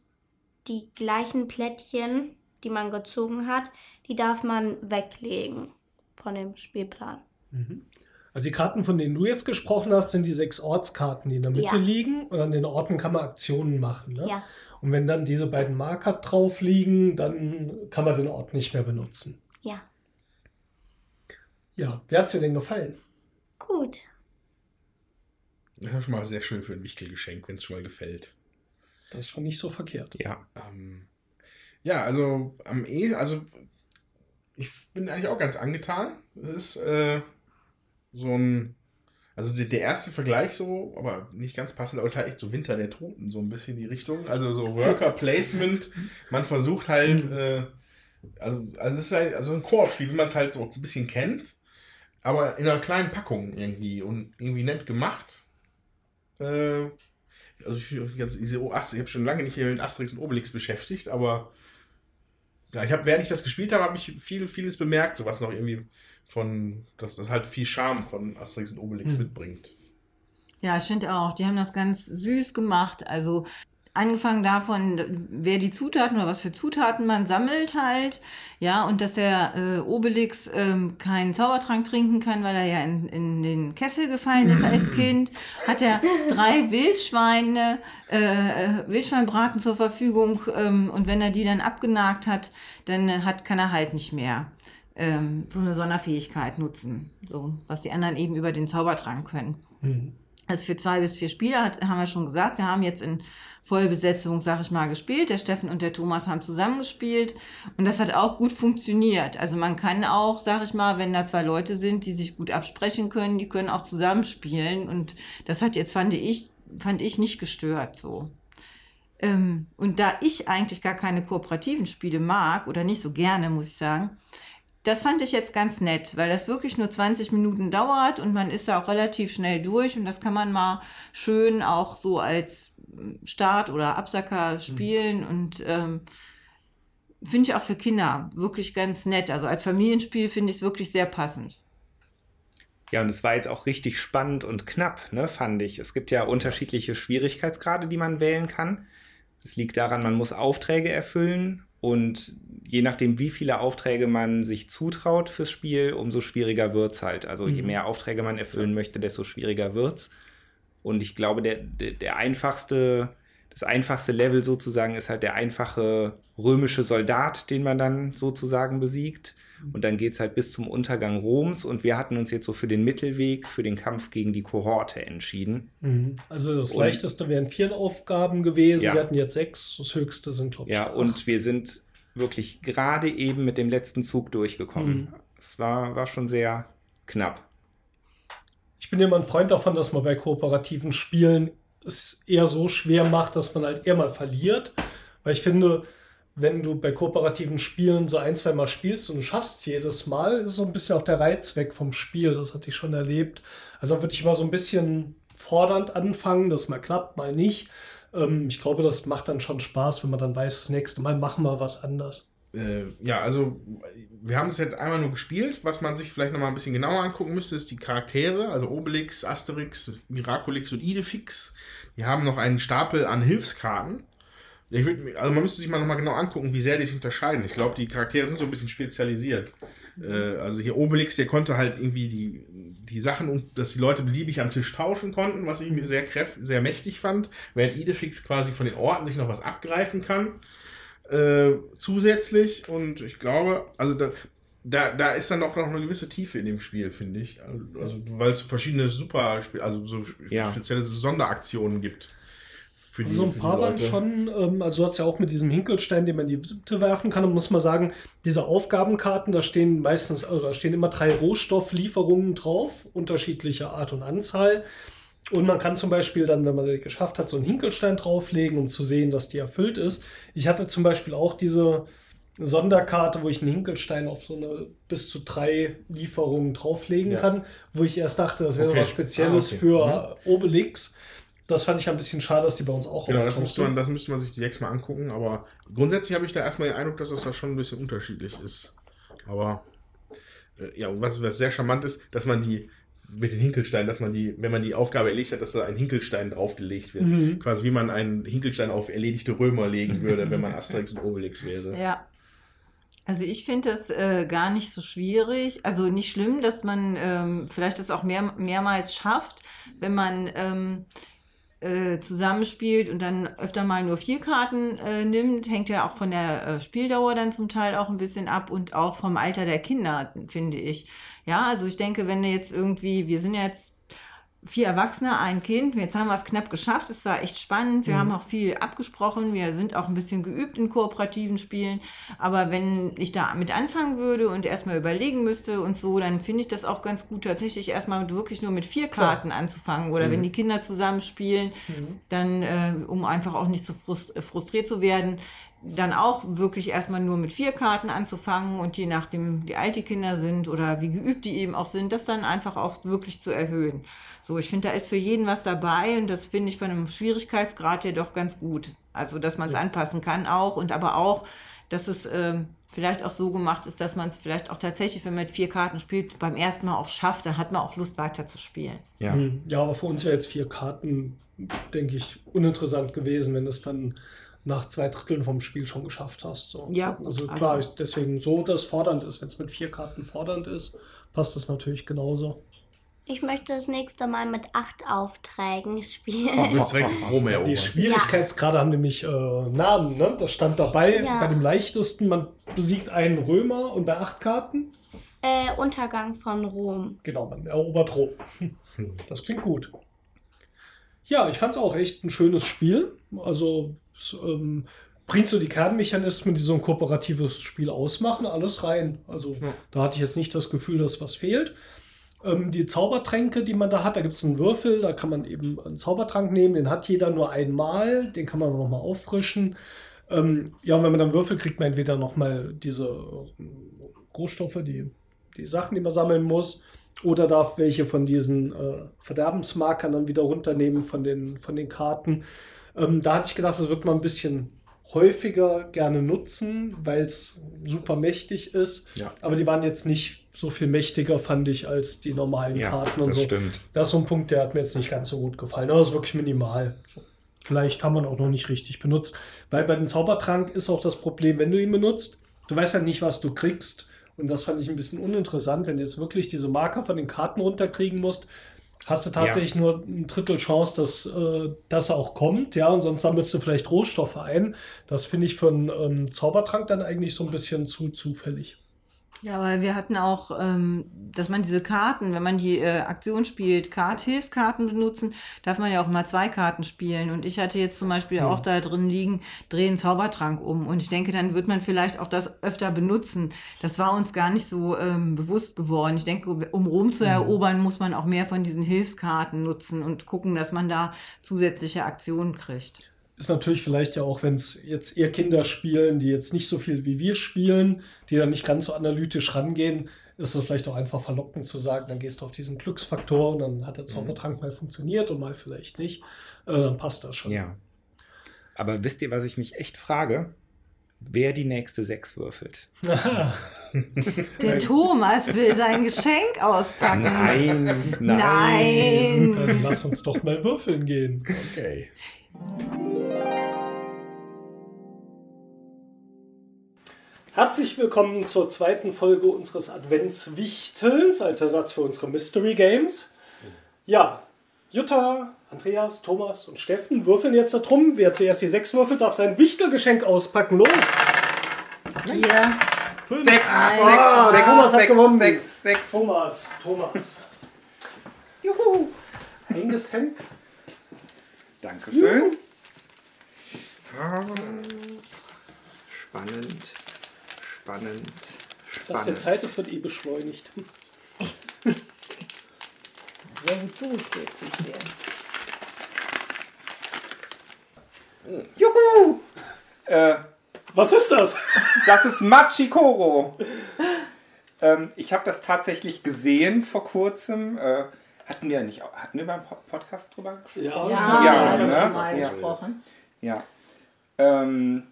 die gleichen Plättchen, die man gezogen hat, die darf man weglegen von dem Spielplan. Also die Karten, von denen du jetzt gesprochen hast, sind die sechs Ortskarten, die in der Mitte Ja. liegen. Und an den Orten kann man Aktionen machen. Ne? Ja. Und wenn dann diese beiden Marker drauf liegen, dann kann man den Ort nicht mehr benutzen. Ja, Ja, wer hat dir denn gefallen? gut. Das ist ja schon mal sehr schön für ein Wichtelgeschenk, wenn es schon mal gefällt. Das ist schon nicht so verkehrt. Ja. Ähm, ja, also am E, also ich bin eigentlich auch ganz angetan. Es ist äh, so ein, also der, der erste Vergleich so, aber nicht ganz passend, aber es ist halt echt so Winter der Toten, so ein bisschen die Richtung. Also so Worker Placement. Man versucht halt, äh, also, also es ist halt also ein Koop-Spiel, wie man es halt so ein bisschen kennt, aber in einer kleinen Packung irgendwie und irgendwie nett gemacht. Äh, also ich, ganz- diese oh, ich habe schon lange nicht mehr mit Asterix und Obelix beschäftigt, aber ja, ich habe, während ich das gespielt habe, habe ich viel, vieles bemerkt, so was noch irgendwie von, dass das halt viel Charme von Asterix und Obelix Hm. mitbringt. Ja, ich finde auch, die haben das ganz süß gemacht. Also angefangen davon, wer die Zutaten oder was für Zutaten man sammelt halt. Ja, und dass der äh, Obelix ähm, keinen Zaubertrank trinken kann, weil er ja in, in den Kessel gefallen ist als [laughs] Kind. Hat er drei Wildschweine, äh, äh, Wildschweinbraten zur Verfügung. Ähm, und wenn er die dann abgenagt hat, dann äh, hat, kann er halt nicht mehr ähm, so eine Sonderfähigkeit nutzen. So, was die anderen eben über den Zaubertrank können. Also für zwei bis vier Spieler hat, haben wir schon gesagt, wir haben jetzt in Vollbesetzung, sag ich mal, gespielt. Der Steffen und der Thomas haben zusammengespielt und das hat auch gut funktioniert. Also man kann auch, sag ich mal, wenn da zwei Leute sind, die sich gut absprechen können, die können auch zusammenspielen und das hat jetzt, fand ich, fand ich nicht gestört so. Ähm, und da ich eigentlich gar keine kooperativen Spiele mag oder nicht so gerne, muss ich sagen, das fand ich jetzt ganz nett, weil das wirklich nur 20 Minuten dauert und man ist da auch relativ schnell durch und das kann man mal schön auch so als Start oder Absacker spielen und ähm, finde ich auch für Kinder wirklich ganz nett. Also als Familienspiel finde ich es wirklich sehr passend. Ja, und es war jetzt auch richtig spannend und knapp, ne, fand ich. Es gibt ja unterschiedliche Schwierigkeitsgrade, die man wählen kann. Es liegt daran, man muss Aufträge erfüllen und je nachdem, wie viele Aufträge man sich zutraut fürs Spiel, umso schwieriger wird es halt. Also je mehr Aufträge man erfüllen möchte, desto schwieriger wird es. Und ich glaube, der, der, der einfachste, das einfachste Level sozusagen ist halt der einfache römische Soldat, den man dann sozusagen besiegt. Und dann geht es halt bis zum Untergang Roms. Und wir hatten uns jetzt so für den Mittelweg, für den Kampf gegen die Kohorte entschieden. Also das Und- leichteste wären vier Aufgaben gewesen. Ja. Wir hatten jetzt sechs. Das höchste sind, glaube ich, Ja, acht. und wir sind wirklich gerade eben mit dem letzten Zug durchgekommen. Mhm. Es war, war schon sehr knapp. Ich bin immer ein Freund davon, dass man bei kooperativen Spielen es eher so schwer macht, dass man halt eher mal verliert. Weil ich finde, wenn du bei kooperativen Spielen so ein, zwei Mal spielst und du schaffst es jedes Mal, ist so ein bisschen auch der Reiz weg vom Spiel. Das hatte ich schon erlebt. Also würde ich mal so ein bisschen fordernd anfangen, dass mal klappt, mal nicht. Ähm, ich glaube, das macht dann schon Spaß, wenn man dann weiß, das nächste Mal machen wir was anders. Äh, ja, also wir haben es jetzt einmal nur gespielt. Was man sich vielleicht noch mal ein bisschen genauer angucken müsste, ist die Charaktere. Also Obelix, Asterix, Miraculix und Idefix. Die haben noch einen Stapel an Hilfskarten. Ich würd, also man müsste sich mal noch mal genau angucken, wie sehr die sich unterscheiden. Ich glaube, die Charaktere sind so ein bisschen spezialisiert. Äh, also hier Obelix, der konnte halt irgendwie die, die Sachen, und dass die Leute beliebig am Tisch tauschen konnten, was ich irgendwie sehr, kräft, sehr mächtig fand. Während Idefix quasi von den Orten sich noch was abgreifen kann äh, zusätzlich und ich glaube, also da, da, da ist dann auch noch eine gewisse Tiefe in dem Spiel, finde ich. Also, weil es verschiedene super, also so Ja. spezielle Sonderaktionen gibt. Für die, So ein paar waren schon, ähm, also du hast ja auch mit diesem Hinkelstein, den man in die Mitte werfen kann, und muss man sagen, diese Aufgabenkarten, da stehen meistens, also da stehen immer drei Rohstofflieferungen drauf, unterschiedlicher Art und Anzahl. Und man kann zum Beispiel dann, wenn man sie geschafft hat, so einen Hinkelstein drauflegen, um zu sehen, dass die erfüllt ist. Ich hatte zum Beispiel auch diese Sonderkarte, wo ich einen Hinkelstein auf so eine bis zu drei Lieferungen drauflegen Ja. kann, wo ich erst dachte, das wäre Okay. was Spezielles Ah, okay. für Obelix. Das fand ich ein bisschen schade, dass die bei uns auch Genau, das auftauchten. müsste, man, das müsste man sich direkt mal angucken. Aber grundsätzlich habe ich da erstmal den Eindruck, dass das da schon ein bisschen unterschiedlich ist. Aber äh, ja, und was, was sehr charmant ist, dass man die mit den Hinkelsteinen, dass man die, wenn man die Aufgabe erledigt hat, dass da ein Hinkelstein draufgelegt wird. Mhm. Quasi wie man einen Hinkelstein auf erledigte Römer legen würde, wenn man Asterix und Obelix wäre. Ja. Also ich finde das äh, gar nicht so schwierig. Also nicht schlimm, dass man ähm, vielleicht das auch mehr, mehrmals schafft, wenn man ähm, äh, zusammenspielt und dann öfter mal nur vier Karten äh, nimmt. Hängt ja auch von der äh, Spieldauer dann zum Teil auch ein bisschen ab und auch vom Alter der Kinder, finde ich. Ja, also ich denke, wenn du jetzt irgendwie, wir sind ja jetzt vier Erwachsene, ein Kind. Jetzt haben wir es knapp geschafft. Es war echt spannend. Wir haben auch viel abgesprochen. Wir sind auch ein bisschen geübt in kooperativen Spielen. Aber wenn ich da mit anfangen würde und erstmal überlegen müsste und so, dann finde ich das auch ganz gut, tatsächlich erstmal wirklich nur mit vier Karten anzufangen. Oder wenn die Kinder zusammen spielen, dann, äh, um einfach auch nicht zu frust frustriert zu werden, dann auch wirklich erstmal nur mit vier Karten anzufangen und je nachdem, wie alt die Kinder sind oder wie geübt die eben auch sind, das dann einfach auch wirklich zu erhöhen. So, ich finde, da ist für jeden was dabei und das finde ich von einem Schwierigkeitsgrad ja doch ganz gut. Also, dass man es anpassen kann auch und aber auch, dass es ähm, vielleicht auch so gemacht ist, dass man es vielleicht auch tatsächlich, wenn man mit vier Karten spielt, beim ersten Mal auch schafft, dann hat man auch Lust weiter zu spielen. Ja. Hm, Ja, aber für uns wäre jetzt vier Karten, denke ich, uninteressant gewesen, wenn du es dann nach zwei Dritteln vom Spiel schon geschafft hast. So. Ja, gut, Also also- klar, ich- deswegen so, dass fordernd ist. Wenn es mit vier Karten fordernd ist, passt das natürlich genauso. Ich möchte das nächste Mal mit acht Aufträgen Du spielen. willst direkt [laughs] Rom Die erobern. Schwierigkeitsgrade haben nämlich äh, Namen, ne? Das stand dabei Ja. bei dem leichtesten, man besiegt einen Römer und bei acht Karten, äh, Untergang von Rom. genau, man erobert Rom. Das klingt gut. Ja, ich fand es auch echt ein schönes Spiel. Also es ähm, bringt so die Kernmechanismen, die so ein kooperatives Spiel ausmachen, alles rein. Also Ja. da hatte ich jetzt nicht das Gefühl, dass was fehlt. Ähm, die Zaubertränke, die man da hat, da gibt es einen Würfel, da kann man eben einen Zaubertrank nehmen, den hat jeder nur einmal, den kann man nochmal auffrischen. Ähm, ja, und wenn man dann Würfel kriegt, man entweder nochmal diese ähm, Rohstoffe, die, die Sachen, die man sammeln muss, oder darf welche von diesen äh, Verderbensmarkern dann wieder runternehmen von den, von den Karten. Ähm, da hatte ich gedacht, das wird man ein bisschen häufiger gerne nutzen, weil es super mächtig ist. Ja. Aber die waren jetzt nicht so viel mächtiger, fand ich, als die normalen Ja, Karten und das so. stimmt. Das ist so ein Punkt, der hat mir jetzt nicht ganz so gut gefallen. Aber das ist wirklich minimal. So. Vielleicht haben wir ihn auch noch nicht richtig benutzt. Weil bei dem Zaubertrank ist auch das Problem, wenn du ihn benutzt, du weißt ja nicht, was du kriegst. Und das fand ich ein bisschen uninteressant, wenn du jetzt wirklich diese Marker von den Karten runterkriegen musst. Hast du tatsächlich nur ein Drittel Chance, dass äh, das auch kommt, ja, und sonst sammelst du vielleicht Rohstoffe ein. Das finde ich für einen ähm, Zaubertrank dann eigentlich so ein bisschen zu zufällig. Ja, weil wir hatten auch, ähm, dass man diese Karten, wenn man die äh, Aktion spielt, Kart Hilfskarten benutzen, darf man ja auch mal zwei Karten spielen. Und ich hatte jetzt zum Beispiel auch da drin liegen, drehen Zaubertrank um. Und ich denke, dann wird man vielleicht auch das öfter benutzen. Das war uns gar nicht so ähm, bewusst geworden. Ich denke, um Rom zu erobern, muss man auch mehr von diesen Hilfskarten nutzen und gucken, dass man da zusätzliche Aktionen kriegt. Ist natürlich vielleicht ja auch, wenn es jetzt eher Kinder spielen, die jetzt nicht so viel wie wir spielen, die dann nicht ganz so analytisch rangehen, ist es vielleicht auch einfach verlockend zu sagen, dann gehst du auf diesen Glücksfaktor und dann hat der Zaubertrank mal funktioniert und mal vielleicht nicht. Äh, dann passt das schon. Ja. Aber wisst ihr, was ich mich echt frage? Wer die nächste Sechs würfelt? [laughs] Der Thomas will sein Geschenk auspacken. Nein, Nein. Dann lass uns doch mal würfeln gehen. Okay. Herzlich willkommen zur zweiten Folge unseres Adventswichtelns als Ersatz für unsere Mystery Games. Ja, Jutta, Andreas, Thomas und Steffen würfeln jetzt da drum. Wer zuerst die sechs würfelt, darf sein Wichtelgeschenk auspacken. Los! Hier. Fünf. Sechs, Ah, sechs, Thomas hat sechs, gewonnen. sechs, sechs. Thomas, Thomas. Juhu! Ein Geschenk. Dankeschön. Ah, Spannend, Spannend. Spannend. Was der Zeit ist, wird eh beschleunigt. Hm. Juhu! Äh, Was ist das? das ist Machikoro. ähm, ich habe das tatsächlich gesehen vor kurzem. Äh, hatten wir nicht, hatten wir beim Podcast drüber gesprochen? Ja, Ja, ja, ne? wir haben ne? schon mal Ja. gesprochen. Ja. Ähm,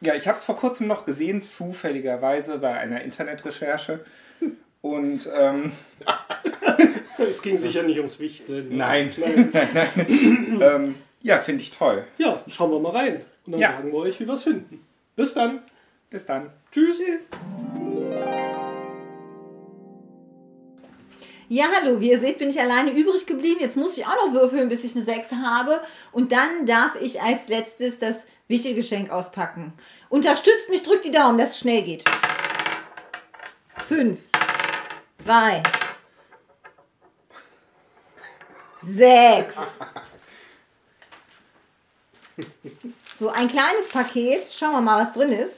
ja, ich habe es vor kurzem noch gesehen, zufälligerweise bei einer Internetrecherche. Und ähm, [laughs] Es ging sicher nicht ums Wichteln. nein, Nein. [laughs] nein, nein. ähm, ja, finde ich toll. Ja, schauen wir mal rein. Und dann Ja. sagen wir euch, wie wir es finden. Bis dann. Bis dann. Tschüss. Ja, hallo, wie ihr seht, bin ich alleine übrig geblieben. Jetzt muss ich auch noch würfeln, bis ich eine 6 habe. Und dann darf ich als letztes das Wichtelgeschenk auspacken. Unterstützt mich, drückt die Daumen, dass es schnell geht. 5, 2, 6. So, ein kleines Paket. Schauen wir mal, was drin ist.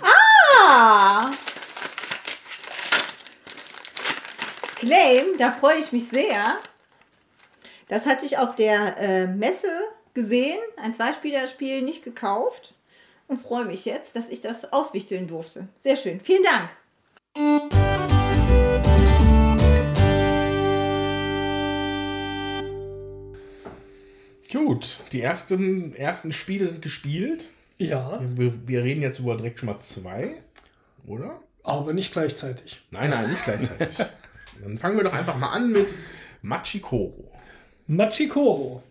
Ah! Claim, da freue ich mich sehr. Das hatte ich auf der äh, Messe gesehen, ein Zweispielerspiel nicht gekauft und freue mich jetzt, dass ich das auswichteln durfte. Sehr schön. Vielen Dank. Gut, die ersten, ersten Spiele sind gespielt. Ja, Wir, wir reden jetzt über direkt schon mal zwei, oder? aber nicht gleichzeitig. Nein, nein, nicht gleichzeitig. [laughs] Dann fangen wir doch einfach mal an mit Machikoro. Machikoro.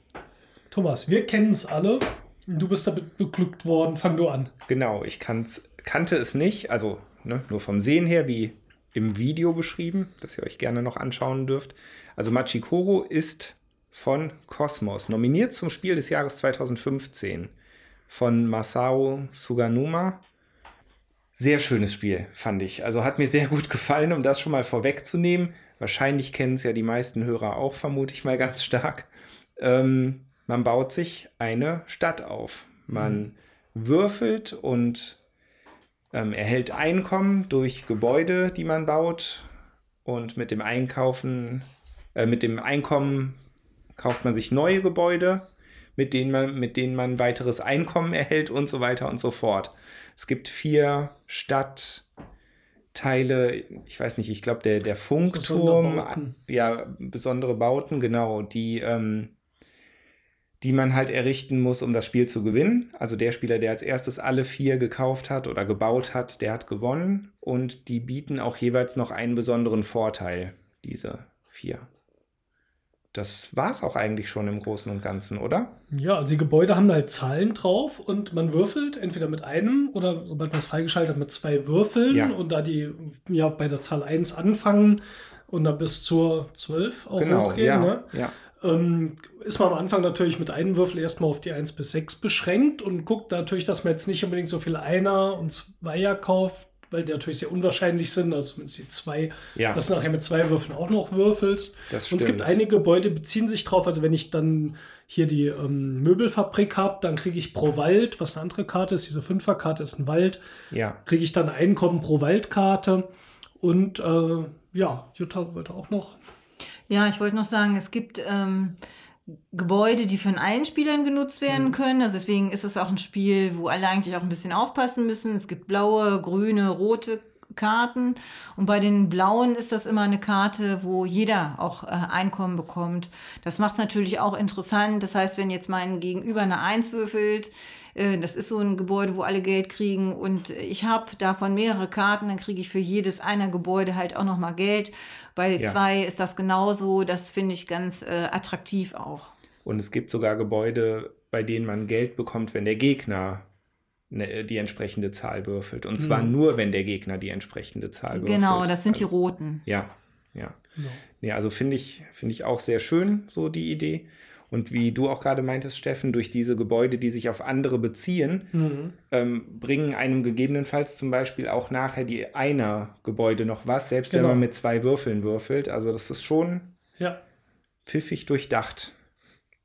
Thomas, wir kennen es alle. Du bist damit beglückt worden. Fang du an. Genau, ich kann's, kannte es nicht, also ne, nur vom Sehen her, wie im Video beschrieben, das ihr euch gerne noch anschauen dürft. Also Machikoro ist von Cosmos, nominiert zum Spiel des Jahres 2015 von Masao Suganuma. Sehr schönes Spiel, fand ich. Also hat mir sehr gut gefallen, um das schon mal vorwegzunehmen. Wahrscheinlich kennen es ja die meisten Hörer auch, vermute ich mal ganz stark. Ähm, man baut sich eine Stadt auf. Man würfelt und ähm, erhält Einkommen durch Gebäude, die man baut. Und mit dem Einkaufen, äh, mit dem Einkommen kauft man sich neue Gebäude, mit denen man, mit denen man weiteres Einkommen erhält und so weiter und so fort. Es gibt vier Stadtteile, ich weiß nicht, ich glaube, der, der Funkturm, Besondere ja, besondere Bauten, genau, die, ähm, die man halt errichten muss, um das Spiel zu gewinnen. Also der Spieler, der als erstes alle vier gekauft hat oder gebaut hat, der hat gewonnen. Und die bieten auch jeweils noch einen besonderen Vorteil, diese vier. Das war es auch eigentlich schon im Großen und Ganzen, oder? Ja, also die Gebäude haben halt Zahlen drauf und man würfelt entweder mit einem oder sobald man es freigeschaltet hat, mit zwei Würfeln Ja. und da die ja bei der Zahl 1 anfangen und dann bis zur 12 auch hochgehen, ja, ne? ja. ähm, ist man am Anfang natürlich mit einem Würfel erstmal auf die 1 bis 6 beschränkt und guckt natürlich, dass man jetzt nicht unbedingt so viel Einer und Zweier kauft, weil die natürlich sehr unwahrscheinlich sind, also zumindest die zwei, Ja. dass du nachher mit zwei Würfeln auch noch würfelst. Das und es gibt stimmt. einige Gebäude, die beziehen sich drauf, also wenn ich dann hier die ähm, Möbelfabrik habe, dann kriege ich pro Wald, was eine andere Karte ist, diese Fünferkarte ist ein Wald, Ja. kriege ich dann Einkommen pro Waldkarte und äh, ja, Jutta wollte auch noch Ja, ich wollte noch sagen, es gibt ähm, Gebäude, die von allen Spielern genutzt werden können. Also deswegen ist es auch ein Spiel, wo alle eigentlich auch ein bisschen aufpassen müssen. Es gibt blaue, grüne, rote Karten. Und bei den blauen ist das immer eine Karte, wo jeder auch äh, Einkommen bekommt. Das macht es natürlich auch interessant. Das heißt, wenn jetzt mein Gegenüber eine Eins würfelt, das ist so ein Gebäude, wo alle Geld kriegen und ich habe davon mehrere Karten, dann kriege ich für jedes einer Gebäude halt auch nochmal Geld. Bei Ja. zwei ist das genauso. Das finde ich ganz äh, attraktiv auch. Und es gibt sogar Gebäude, bei denen man Geld bekommt, wenn der Gegner ne, die entsprechende Zahl würfelt. Und zwar nur, wenn der Gegner die entsprechende Zahl würfelt. Genau, das sind die Also- roten. Ja, ja. Genau. Nee, also finde ich, finde ich auch sehr schön, so die Idee. Und wie du auch gerade meintest, Steffen, durch diese Gebäude, die sich auf andere beziehen, ähm, bringen einem gegebenenfalls zum Beispiel auch nachher die einer Gebäude noch was, selbst Genau. wenn man mit zwei Würfeln würfelt. Also das ist schon Ja, pfiffig durchdacht.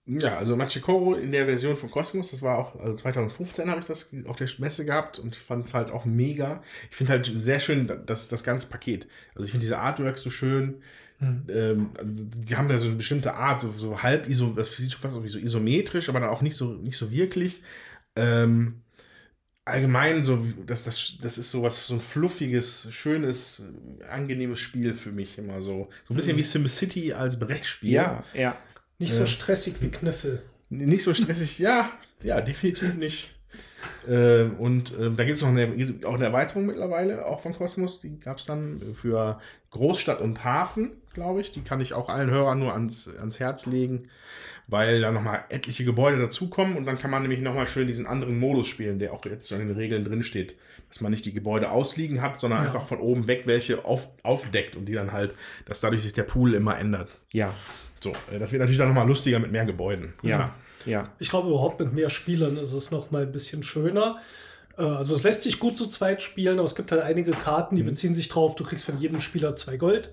Ja, also Machikoro in der Version von Cosmos, das war auch, also 2015 habe ich das auf der Messe gehabt und fand es halt auch mega. Ich finde halt sehr schön, das, das ganze Paket. Also ich finde diese Artworks so schön, Ähm, also die haben da so eine bestimmte Art, so, so halb iso, das sieht schon fast so isometrisch, aber dann auch nicht so, nicht so wirklich. Ähm, allgemein so, das, das, das ist so was, so ein fluffiges, schönes, angenehmes Spiel für mich immer so. So ein bisschen wie SimCity als Brettspiel. Ja, ja. Nicht so stressig wie Kniffel. Nicht so stressig, ja, ja, definitiv nicht. Ähm, und ähm, da gibt es noch eine, auch eine Erweiterung mittlerweile, auch von Kosmos. Die gab es dann für Großstadt und Hafen, glaube ich. Die kann ich auch allen Hörern nur ans, ans Herz legen, weil da nochmal etliche Gebäude dazukommen und dann kann man nämlich nochmal schön diesen anderen Modus spielen, der auch jetzt in den Regeln drin steht. Dass man nicht die Gebäude ausliegen hat, sondern einfach von oben weg welche auf, aufdeckt und die dann halt, dass dadurch sich der Pool immer ändert. Ja, So, äh, das wird natürlich dann nochmal lustiger mit mehr Gebäuden. ja, Klar. ja. Ich glaube, überhaupt mit mehr Spielern ist es noch mal ein bisschen schöner. Äh, Also es lässt sich gut zu zweit spielen, aber es gibt halt einige Karten, die beziehen sich drauf, du kriegst von jedem Spieler zwei Gold.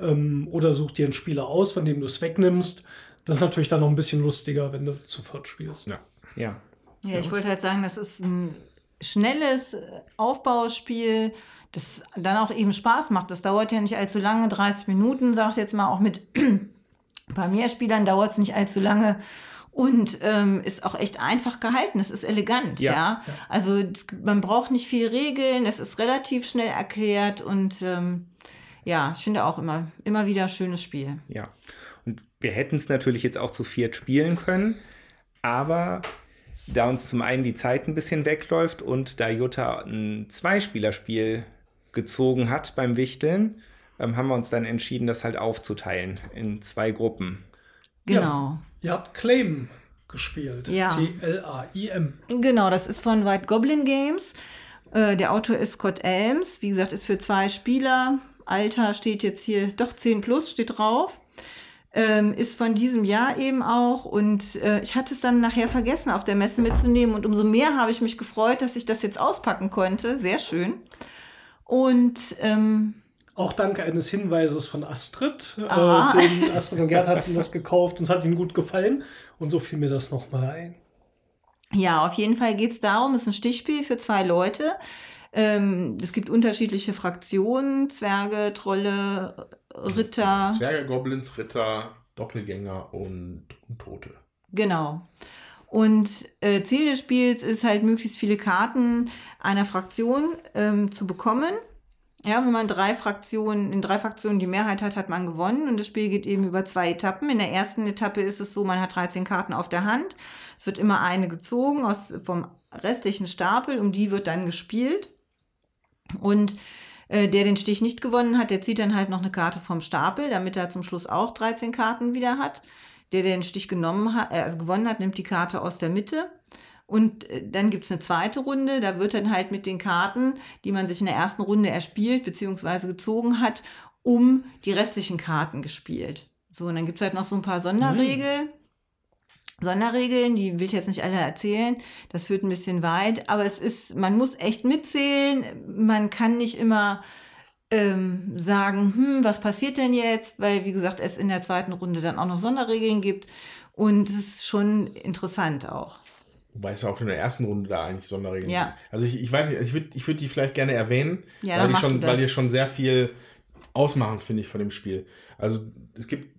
Ähm, oder such dir einen Spieler aus, von dem du es wegnimmst. Das ist natürlich dann noch ein bisschen lustiger, wenn du zu viert spielst. Ja. Ja, Ja, ich wollte halt sagen, das ist ein schnelles äh, Aufbauspiel, das dann auch eben Spaß macht. Das dauert ja nicht allzu lange, 30 Minuten, sag ich jetzt mal, auch mit [clears throat] bei mehr Spielern dauert es nicht allzu lange und ähm, ist auch echt einfach gehalten. Es ist elegant, ja. Ja. Also man braucht nicht viel Regeln, es ist relativ schnell erklärt und ähm, ja, ich finde auch immer, immer wieder schönes Spiel. ja. Und wir hätten es natürlich jetzt auch zu viert spielen können, aber da uns zum einen die Zeit ein bisschen wegläuft und da Jutta ein Zweispielerspiel gezogen hat beim Wichteln, ähm, haben wir uns dann entschieden, das halt aufzuteilen in zwei Gruppen. Genau. Ihr habt Claim gespielt. Ja. C-L-A-I-M. Genau, das ist von White Goblin Games. Äh, der Autor ist Scott Elms. Wie gesagt, ist für zwei Spieler. Alter steht jetzt hier, doch 10 plus steht drauf. Ähm, ist von diesem Jahr eben auch. Und äh, ich hatte es dann nachher vergessen, auf der Messe mitzunehmen. Und umso mehr habe ich mich gefreut, dass ich das jetzt auspacken konnte. Sehr schön. Und ähm, Auch dank eines Hinweises von Astrid. Ah. Äh, [laughs] den Astrid und Gerd hatten das gekauft und es hat ihnen gut gefallen. Und so fiel mir das nochmal ein. Ja, auf jeden Fall geht es darum, es ist ein Stichspiel für zwei Leute. Ähm, es gibt unterschiedliche Fraktionen, Zwerge, Trolle, Ritter. Zwerge, Goblins, Ritter, Doppelgänger und Untote. Genau. Und äh, Ziel des Spiels ist halt, möglichst viele Karten einer Fraktion ähm, zu bekommen. Ja, wenn man drei Fraktionen, in drei Fraktionen die Mehrheit hat, hat man gewonnen. Und das Spiel geht eben über zwei Etappen. In der ersten Etappe ist es so, man hat 13 Karten auf der Hand. Es wird immer eine gezogen aus, vom restlichen Stapel, um die wird dann gespielt. Und äh, der den Stich nicht gewonnen hat, der zieht dann halt noch eine Karte vom Stapel, damit er zum Schluss auch 13 Karten wieder hat. Der, der den Stich genommen hat, äh, also gewonnen hat, nimmt die Karte aus der Mitte. Und äh, dann gibt es eine zweite Runde, da wird dann halt mit den Karten, die man sich in der ersten Runde erspielt bzw. gezogen hat, um die restlichen Karten gespielt. So, und dann gibt es halt noch so ein paar Sonderregeln. Sonderregeln, die will ich jetzt nicht alle erzählen, das führt ein bisschen weit, aber es ist, man muss echt mitzählen, man kann nicht immer ähm, sagen, hm, was passiert denn jetzt, weil wie gesagt, es in der zweiten Runde dann auch noch Sonderregeln gibt und es ist schon interessant auch. Wobei es ja auch in der ersten Runde da eigentlich Sonderregeln Ja. gibt. Also ich, ich weiß nicht, ich würde ich würd die vielleicht gerne erwähnen, Ja, weil, die schon, weil die schon sehr viel ausmachen, finde ich, von dem Spiel. Also es gibt,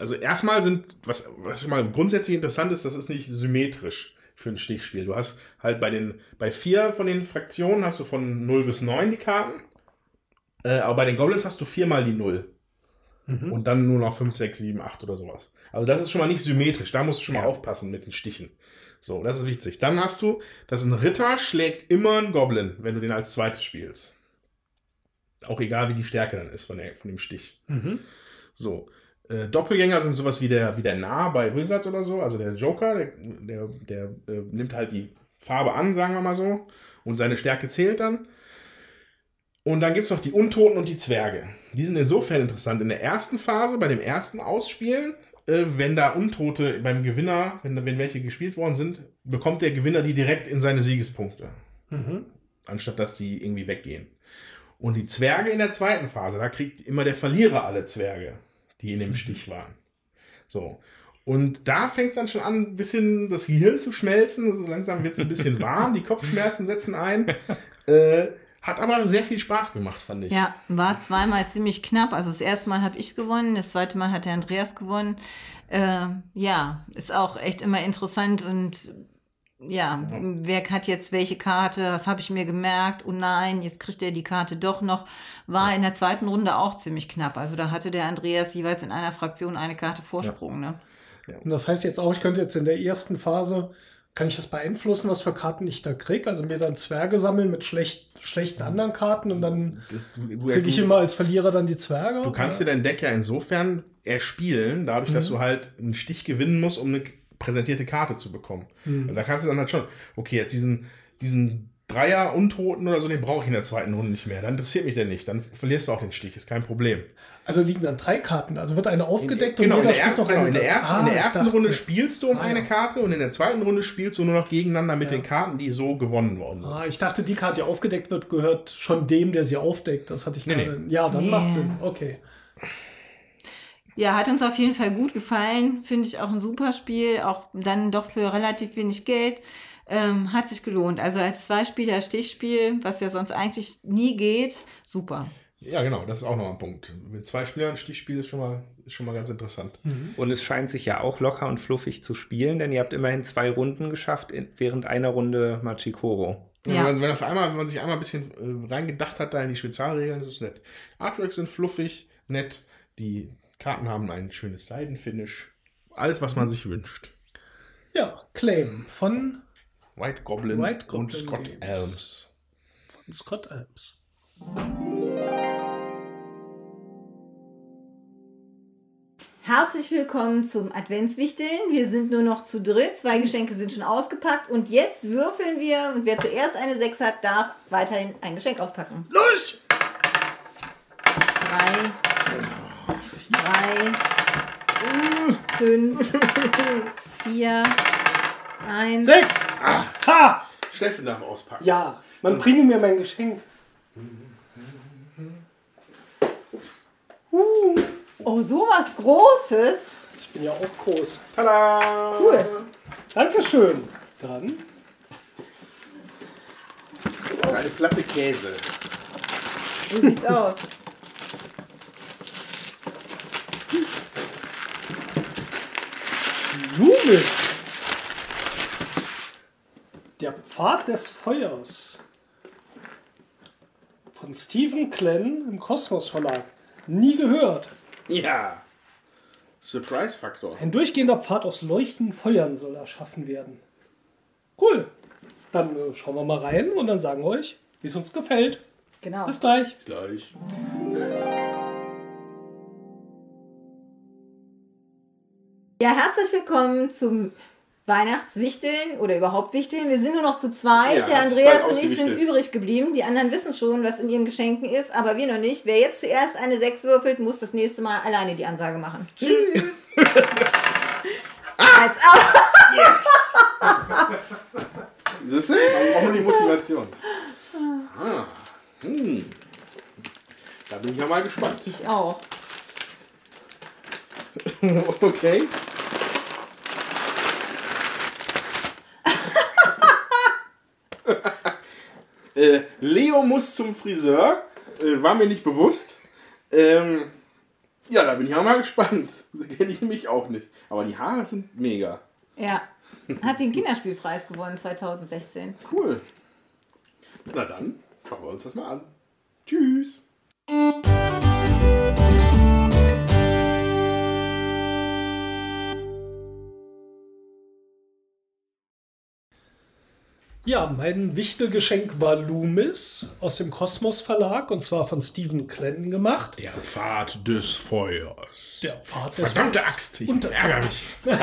also erstmal sind, was, was mal grundsätzlich interessant ist, das ist nicht symmetrisch für ein Stichspiel. Du hast halt bei den, bei vier von den Fraktionen hast du von 0 bis 9 die Karten, äh, aber bei den Goblins hast du viermal die 0. Und dann nur noch 5, 6, 7, 8 oder sowas. Also das ist schon mal nicht symmetrisch. Da musst du schon mal Ja. aufpassen mit den Stichen. So, das ist wichtig. Dann hast du, dass ein Ritter schlägt immer einen Goblin, wenn du den als zweites spielst. Auch egal, wie die Stärke dann ist von, der, von dem Stich. So. Äh, Doppelgänger sind sowas wie der, wie der Narr bei Wizards oder so. Also der Joker, der, der, der äh, nimmt halt die Farbe an, sagen wir mal so. Und seine Stärke zählt dann. Und dann gibt es noch die Untoten und die Zwerge. Die sind insofern interessant. In der ersten Phase, bei dem ersten Ausspielen, äh, wenn da Untote beim Gewinner, wenn, wenn welche gespielt worden sind, bekommt der Gewinner die direkt in seine Siegespunkte. Mhm. Anstatt dass sie irgendwie weggehen. Und die Zwerge in der zweiten Phase, da kriegt immer der Verlierer alle Zwerge, die in dem Stich waren. So. Und da fängt es dann schon an, ein bisschen das Gehirn zu schmelzen. So langsam wird es ein bisschen [laughs] warm, die Kopfschmerzen setzen ein. Äh, Hat aber sehr viel Spaß gemacht, fand ich. Ja, war zweimal ziemlich knapp. Also das erste Mal habe ich gewonnen, das zweite Mal hat der Andreas gewonnen. Äh, ja, ist auch echt immer interessant und ja, wer hat jetzt welche Karte? Was habe ich mir gemerkt? Oh nein, jetzt kriegt er die Karte doch noch. War in der zweiten Runde auch ziemlich knapp. Also da hatte der Andreas jeweils in einer Fraktion eine Karte Vorsprung. Ne? Und das heißt jetzt auch, ich könnte jetzt in der ersten Phase, kann ich das beeinflussen, was für Karten ich da kriege? Also mir dann Zwerge sammeln mit schlecht, schlechten anderen Karten und dann kriege ich immer als Verlierer dann die Zwerge? du kannst dir dein Deck ja insofern erspielen, dadurch, dass du halt einen Stich gewinnen musst, um eine präsentierte Karte zu bekommen. Also da kannst du dann halt schon, okay, jetzt diesen, diesen Dreier Untoten oder so, den brauche ich in der zweiten Runde nicht mehr. Dann interessiert mich der nicht. Dann verlierst du auch den Stich, ist kein Problem. Also liegen dann drei Karten. Also wird eine aufgedeckt genau, und in jeder der, spielt noch genau, eine in der ersten, Ah, in der ersten dachte- Runde spielst du um Ah, eine. Karte und in der zweiten Runde spielst du nur noch gegeneinander mit Ja. den Karten, die so gewonnen worden sind. Ah, ich dachte, die Karte, die aufgedeckt wird, gehört schon dem, der sie aufdeckt. Das hatte ich Nee, gerade. Ja, dann Nee. macht Sinn. Okay. Ja, hat uns auf jeden Fall gut gefallen. Finde ich auch ein super Spiel. Auch dann doch für relativ wenig Geld. Ähm, hat sich gelohnt. Also als Zwei-Spieler-Stichspiel, was ja sonst eigentlich nie geht, super. Ja, genau, das ist auch noch ein Punkt. Mit zwei Spielern Stichspiel ist schon mal, ist schon mal ganz interessant. Und es scheint sich ja auch locker und fluffig zu spielen, denn ihr habt immerhin zwei Runden geschafft in, während einer Runde Machikoro. Ja. Ja. Wenn, wenn, das einmal, wenn man sich einmal ein bisschen äh, reingedacht hat da in die Spezialregeln, ist es nett. Artworks sind fluffig, nett. Die Karten haben ein schönes Seidenfinish. Alles, was man sich wünscht. Ja, Claim von, White Goblin, White Goblin und Scott Games. Elms. von Scott Alps. Herzlich willkommen zum Adventswichteln. Wir sind nur noch zu dritt. Zwei Geschenke sind schon ausgepackt. Und jetzt würfeln wir. Und wer zuerst eine 6 hat, darf weiterhin ein Geschenk auspacken. Los! Drei. Drei. Fünf. Vier. Eins. Sechs! Ha! Steffen darf auspacken. Ja, man bringe mir mein Geschenk. Oh, sowas Großes. Ich bin ja auch groß. Tada! Cool. Dankeschön. Dann Eine Platte Käse. Wie sieht's aus? Blumen. Der Pfad des Feuers. Von Stephen Glenn im Kosmos Verlag. Nie gehört. Ja. Surprise-Faktor. Ein durchgehender Pfad aus leuchtenden Feuern soll erschaffen werden. Cool. Dann äh, schauen wir mal rein und dann sagen wir euch, wie es uns gefällt. Genau. Bis gleich. Gleich. Ja, herzlich willkommen zum Weihnachtswichteln oder überhaupt Wichteln. Wir sind nur noch zu zweit. Ja, Der Andreas und ich sind übrig geblieben. Die anderen wissen schon, was in ihren Geschenken ist, aber wir noch nicht. Wer jetzt zuerst eine 6 würfelt, muss das nächste Mal alleine die Ansage machen. Tschüss. [laughs] Als auch. Yes! [laughs] Siehst du? Braucht nur die Motivation. Ah. Hm. Da bin ich ja mal gespannt. Ich auch. [laughs] Okay. Äh, Leo muss zum Friseur. Äh, war mir nicht bewusst. Ähm, ja, da bin ich auch mal [laughs] gespannt. Kenne ich mich auch nicht. Aber die Haare sind mega. Ja. Hat den Kinderspielpreis gewonnen 2016. Cool. Na dann, schauen wir uns das mal an. Tschüss. Ja, mein Wichtelgeschenk war Loomis aus dem Kosmos Verlag und zwar von Stephen Glenn gemacht. Der Pfad des Feuers. Der Pfad des Verdammte Axt, ich Und- ärgere mich. [laughs]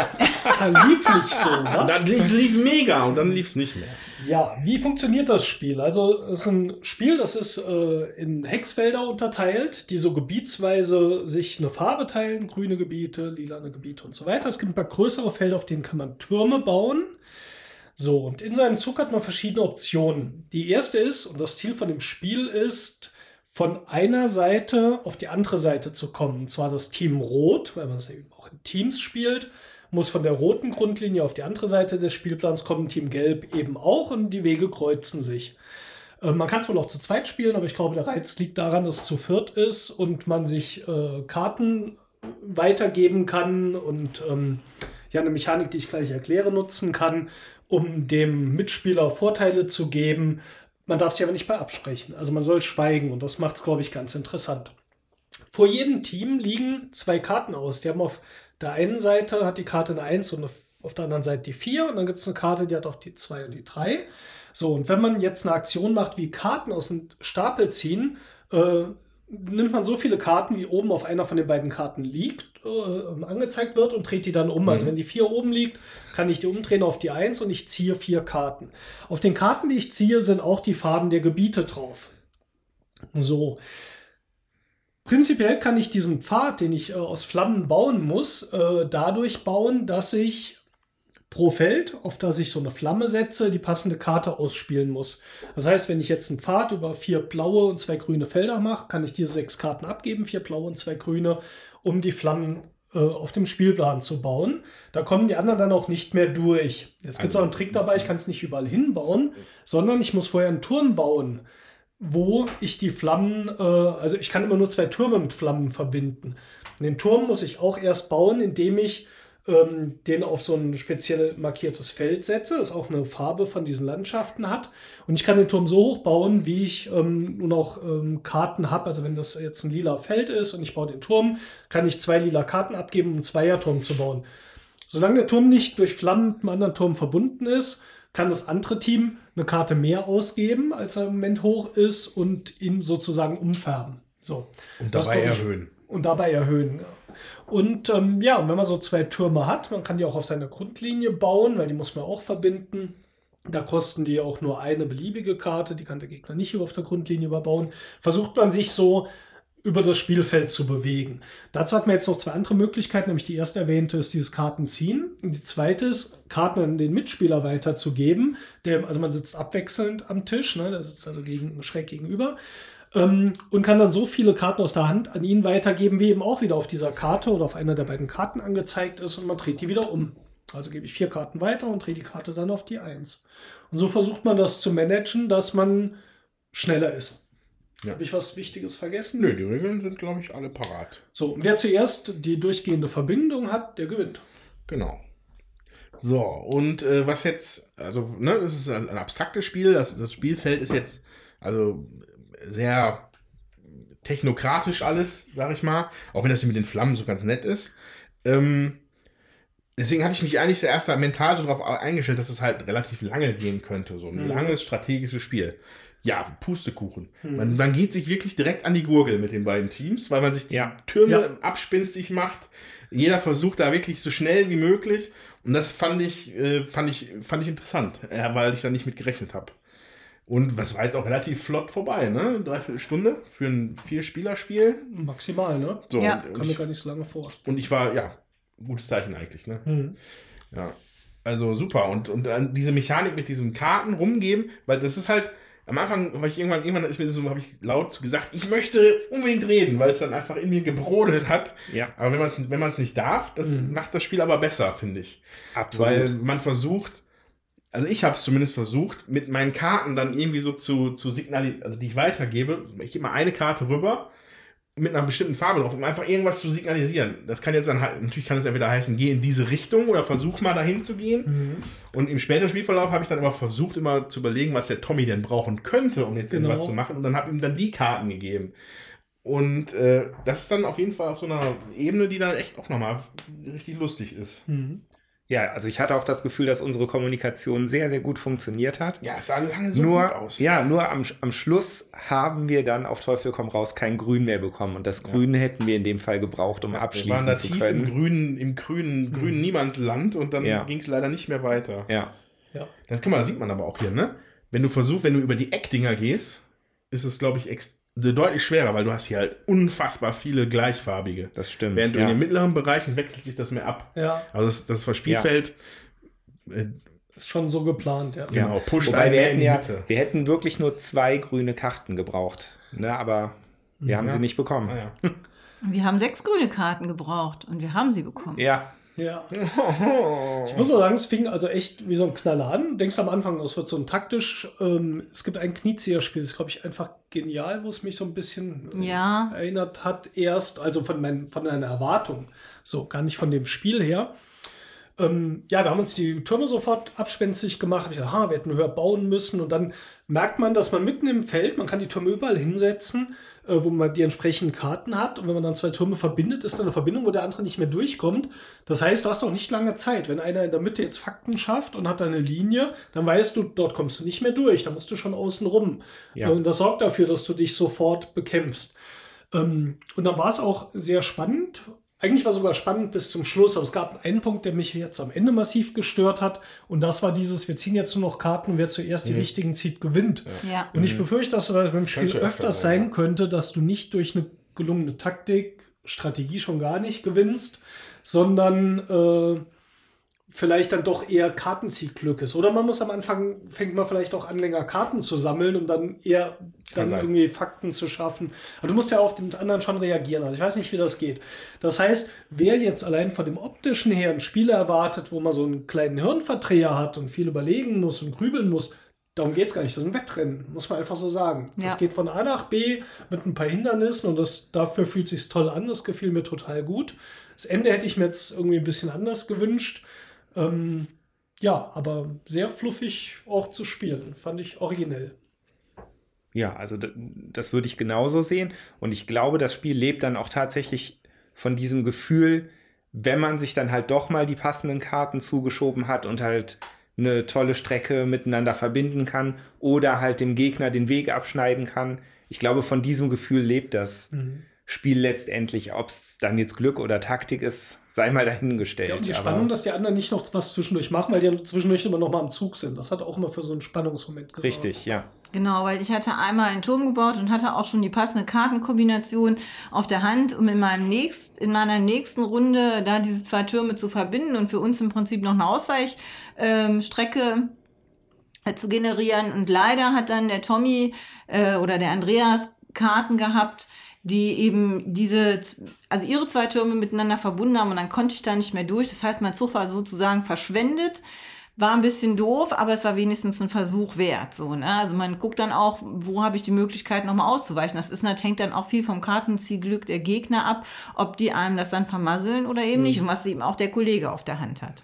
Da lief nicht so, [laughs] was? Dann es lief mega und dann lief es nicht mehr. Ja, wie funktioniert das Spiel? Also, es ist ein Spiel, das ist äh, in Hexfelder unterteilt, die so gebietsweise sich eine Farbe teilen, grüne Gebiete, lilane Gebiete und so weiter. Es gibt ein paar größere Felder, auf denen kann man Türme bauen. So, und in seinem Zug hat man verschiedene Optionen. Die erste ist, und das Ziel von dem Spiel ist, von einer Seite auf die andere Seite zu kommen. Und zwar das Team Rot, weil man es eben auch in Teams spielt, muss von der roten Grundlinie auf die andere Seite des Spielplans kommen, Team Gelb eben auch und die Wege kreuzen sich. Äh, man kann es wohl auch zu zweit spielen, aber ich glaube, der Reiz liegt daran, dass es zu viert ist und man sich äh, Karten weitergeben kann und ähm, ja, eine Mechanik, die ich gleich erkläre, nutzen kann, um dem Mitspieler Vorteile zu geben. Man darf sich aber nicht bei absprechen. Also man soll schweigen und das macht es, glaube ich, ganz interessant. Vor jedem Team liegen zwei Karten aus. Die haben auf der einen Seite hat die Karte eine 1 und auf der anderen Seite die 4 und dann gibt es eine Karte, die hat auch die 2 und die 3. So, und wenn man jetzt eine Aktion macht wie Karten aus dem Stapel ziehen, äh, nimmt man so viele Karten, wie oben auf einer von den beiden Karten liegt, äh, angezeigt wird und dreht die dann um. Also mhm. Also wenn die 4 oben liegt, kann ich die umdrehen auf die 1 und ich ziehe vier Karten. Auf den Karten, die ich ziehe, sind auch die Farben der Gebiete drauf. So. Prinzipiell kann ich diesen Pfad, den ich äh, aus Flammen bauen muss, äh, dadurch bauen, dass ich pro Feld, auf das ich so eine Flamme setze, die passende Karte ausspielen muss. Das heißt, wenn ich jetzt einen Pfad über vier blaue und zwei grüne Felder mache, kann ich diese sechs Karten abgeben, vier blaue und zwei grüne, um die Flammen äh, auf dem Spielplan zu bauen. Da kommen die anderen dann auch nicht mehr durch. Jetzt gibt es auch einen Trick dabei, ich kann es nicht überall hinbauen, sondern ich muss vorher einen Turm bauen wo ich die Flammen, äh, also ich kann immer nur zwei Türme mit Flammen verbinden. Und den Turm muss ich auch erst bauen, indem ich ähm, den auf so ein speziell markiertes Feld setze, das auch eine Farbe von diesen Landschaften hat. Und ich kann den Turm so hoch bauen, wie ich ähm, nun auch ähm, Karten habe. Also wenn das jetzt ein lila Feld ist und ich baue den Turm, kann ich zwei lila Karten abgeben, um einen Zweierturm zu bauen. Solange der Turm nicht durch Flammen mit einem anderen Turm verbunden ist, kann das andere Team eine Karte mehr ausgeben, als er im Moment hoch ist und ihn sozusagen umfärben. So. Und dabei erhöhen. Und dabei erhöhen. Und ähm, ja, und wenn man so zwei Türme hat, man kann die auch auf seiner Grundlinie bauen, weil die muss man auch verbinden. Da kosten die auch nur eine beliebige Karte, die kann der Gegner nicht auf der Grundlinie überbauen. Versucht man sich so über das Spielfeld zu bewegen. Dazu hat man jetzt noch zwei andere Möglichkeiten, nämlich die erste erwähnte ist dieses Kartenziehen und die zweite ist, Karten an den Mitspieler weiterzugeben. Der, also man sitzt abwechselnd am Tisch, ne, der sitzt also gegen, schräg gegenüber ähm, und kann dann so viele Karten aus der Hand an ihn weitergeben, wie eben auch wieder auf dieser Karte oder auf einer der beiden Karten angezeigt ist und man dreht die wieder um. Also gebe ich vier Karten weiter und drehe die Karte dann auf die 1. Und so versucht man das zu managen, dass man schneller ist. Ja. Habe ich was Wichtiges vergessen? Nö, die Regeln sind, glaube ich, alle parat. So, und wer zuerst die durchgehende Verbindung hat, der gewinnt. Genau. So, und äh, was jetzt, also, ne, das ist ein, ein abstraktes Spiel, das, das Spielfeld ist jetzt, also sehr technokratisch alles, sag ich mal. Auch wenn das mit den Flammen so ganz nett ist. Ähm, deswegen hatte ich mich eigentlich zuerst mental so darauf eingestellt, dass es halt relativ lange gehen könnte. So ein mhm. langes strategisches Spiel. Ja, Pustekuchen. Mhm. Man, man, geht sich wirklich direkt an die Gurgel mit den beiden Teams, weil man sich die ja. Türme ja. abspinstig macht. Jeder versucht da wirklich so schnell wie möglich. Und das fand ich, äh, fand ich, fand ich interessant, äh, weil ich da nicht mit gerechnet habe. Und was war jetzt auch relativ flott vorbei, ne? Dreiviertel Stunde für ein Vier-Spieler-Spiel. Maximal, ne? So, ja. Kam mir gar nicht so lange vor. Und ich war, ja, gutes Zeichen eigentlich, ne? Mhm. Ja. Also super. Und, und dann diese Mechanik mit diesen Karten rumgeben, weil das ist halt, am Anfang war ich irgendwann, irgendwann ist mir so, habe ich laut gesagt, ich möchte unbedingt reden, weil es dann einfach in mir gebrodelt hat. Ja. Aber wenn man es wenn nicht darf, das mhm. macht das Spiel aber besser, finde ich. Absolut. Weil man versucht, also ich habe es zumindest versucht, mit meinen Karten dann irgendwie so zu, zu signalisieren, also die ich weitergebe. Ich gebe mal eine Karte rüber mit einer bestimmten Farbe drauf, um einfach irgendwas zu signalisieren. Das kann jetzt dann natürlich kann es entweder heißen, geh in diese Richtung oder versuch mal dahin zu gehen. Mhm. Und im späteren Spielverlauf habe ich dann immer versucht, immer zu überlegen, was der Tommy denn brauchen könnte, um jetzt genau. irgendwas zu machen. Und dann habe ihm dann die Karten gegeben. Und äh, das ist dann auf jeden Fall auf so einer Ebene, die dann echt auch nochmal richtig lustig ist. Mhm. Ja, also ich hatte auch das Gefühl, dass unsere Kommunikation sehr, sehr gut funktioniert hat. Ja, es sah lange so nur, gut aus. Ja, nur am, am Schluss haben wir dann auf Teufel komm raus kein Grün mehr bekommen. Und das Grün ja. hätten wir in dem Fall gebraucht, um ja, abschließen zu können. Wir waren da tief im grünen, im grünen, grünen mhm. Niemandsland und dann ja. ging es leider nicht mehr weiter. Ja. ja. Das kann man, das sieht man aber auch hier, ne? Wenn du versuchst, wenn du über die Eckdinger gehst, ist es, glaube ich, extrem deutlich schwerer, weil du hast hier halt unfassbar viele gleichfarbige. Das stimmt. Während du in den mittleren Bereichen wechselt sich das mehr ab. Ja. Also das, das Spielfeld ja. äh, ist schon so geplant, ja. Genau, pusht Wobei wir hätten, ja, wir hätten wirklich nur zwei grüne Karten gebraucht. Ne, aber wir haben ja. sie nicht bekommen. Ah, [laughs] wir haben sechs grüne Karten gebraucht und wir haben sie bekommen. Ja. Ja. [laughs] Ich muss auch sagen, es fing also echt wie so ein Knaller an. Denkst am Anfang, es wird so ein taktisch. Ähm, es gibt ein Knizia-Spiel, das ist, glaube ich, einfach genial, wo es mich so ein bisschen äh, Ja. erinnert hat. Erst, also von, mein, von einer Erwartung. So, gar nicht von dem Spiel her. Ähm, ja, wir haben uns die Türme sofort abspenstig gemacht. Hab ich gesagt, ha, wir hätten höher bauen müssen. Und dann merkt man, dass man mitten im Feld, man kann die Türme überall hinsetzen, äh, wo man die entsprechenden Karten hat. Und wenn man dann zwei Türme verbindet, ist da eine Verbindung, wo der andere nicht mehr durchkommt. Das heißt, du hast auch nicht lange Zeit. Wenn einer in der Mitte jetzt Fakten schafft und hat da eine Linie, dann weißt du, dort kommst du nicht mehr durch. Da musst du schon außen rum. Ja. Und das sorgt dafür, dass du dich sofort bekämpfst. Ähm, und dann war es auch sehr spannend. Eigentlich war sogar spannend bis zum Schluss, aber es gab einen Punkt, der mich jetzt am Ende massiv gestört hat. Und das war dieses, wir ziehen jetzt nur noch Karten, wer zuerst die richtigen zieht, gewinnt. Ja. Und ich befürchte, dass das beim Spiel öfters sein, sein könnte, dass du nicht durch eine gelungene Taktik, Strategie schon gar nicht gewinnst, sondern äh, vielleicht dann doch eher Kartenziehglück ist. Oder man muss am Anfang, fängt man vielleicht auch an, länger Karten zu sammeln, um dann eher dann irgendwie Fakten zu schaffen. Aber du musst ja auf den anderen schon reagieren. Also ich weiß nicht, wie das geht. Das heißt, wer jetzt allein von dem optischen her ein Spiel erwartet, wo man so einen kleinen Hirnverdreher hat und viel überlegen muss und grübeln muss, darum geht es gar nicht. Das ist ein Wettrennen, muss man einfach so sagen. Ja. Das geht von A nach B mit ein paar Hindernissen und das, dafür fühlt sich toll an. Das gefiel mir total gut. Das Ende hätte ich mir jetzt irgendwie ein bisschen anders gewünscht. Ähm, ja, aber sehr fluffig auch zu spielen. Fand ich originell. Ja, also das würde ich genauso sehen. Und ich glaube, das Spiel lebt dann auch tatsächlich von diesem Gefühl, wenn man sich dann halt doch mal die passenden Karten zugeschoben hat und halt eine tolle Strecke miteinander verbinden kann oder halt dem Gegner den Weg abschneiden kann. Ich glaube, von diesem Gefühl lebt das Spiel letztendlich. Ob es dann jetzt Glück oder Taktik ist, sei mal dahingestellt. Ja, und die Aber- Spannung, dass die anderen nicht noch was zwischendurch machen, weil die ja zwischendurch immer noch mal am Zug sind. Das hat auch immer für so einen Spannungsmoment gesorgt. Richtig, ja. Genau, weil ich hatte einmal einen Turm gebaut und hatte auch schon die passende Kartenkombination auf der Hand, um in meinem nächst, in meiner nächsten Runde da diese zwei Türme zu verbinden und für uns im Prinzip noch eine Ausweichstrecke Strecke, äh, zu generieren. Und leider hat dann der Tommy äh, oder der Andreas Karten gehabt, die eben diese, also ihre zwei Türme miteinander verbunden haben und dann konnte ich da nicht mehr durch. Das heißt, mein Zug war sozusagen verschwendet. War ein bisschen doof, aber es war wenigstens ein Versuch wert. So, ne? Also man guckt dann auch, wo habe ich die Möglichkeit, nochmal auszuweichen. Das ist, das hängt dann auch viel vom Kartenziehglück der Gegner ab, ob die einem das dann vermasseln oder eben nicht und was eben auch der Kollege auf der Hand hat.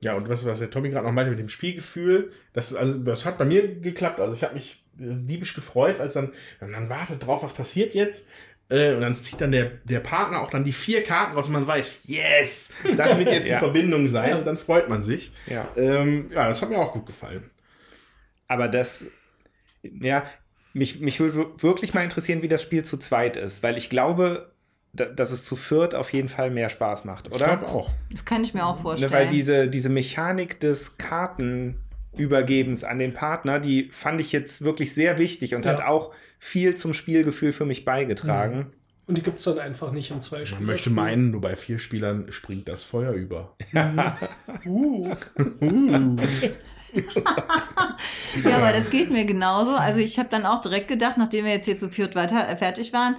Ja, und was, was der Tommy gerade noch meinte mit dem Spielgefühl, das, also, das hat bei mir geklappt. Also ich habe mich äh, diebisch gefreut, als dann, wenn man wartet drauf, was passiert jetzt. Äh, und dann zieht dann der, der Partner auch dann die vier Karten raus und man weiß, yes, das wird jetzt [laughs] Ja. die Verbindung sein und dann freut man sich. Ja. Ähm, ja, das hat mir auch gut gefallen. Aber das, ja, mich, mich würde wirklich mal interessieren, wie das Spiel zu zweit ist, weil ich glaube, da, dass es zu viert auf jeden Fall mehr Spaß macht, Ich oder? glaube auch. Das kann ich mir auch Ne, vorstellen. weil diese, diese Mechanik des Kartenübergebens an den Partner, die fand ich jetzt wirklich sehr wichtig und Ja. hat auch viel zum Spielgefühl für mich beigetragen. Und die gibt es dann einfach nicht in zwei Man Spielen. möchte meinen, nur bei vier Spielern springt das Feuer über. [laughs] Uh, [laughs] Ja, aber das geht mir genauso. Also ich habe dann auch direkt gedacht, nachdem wir jetzt hier zu viert weiter äh, fertig waren,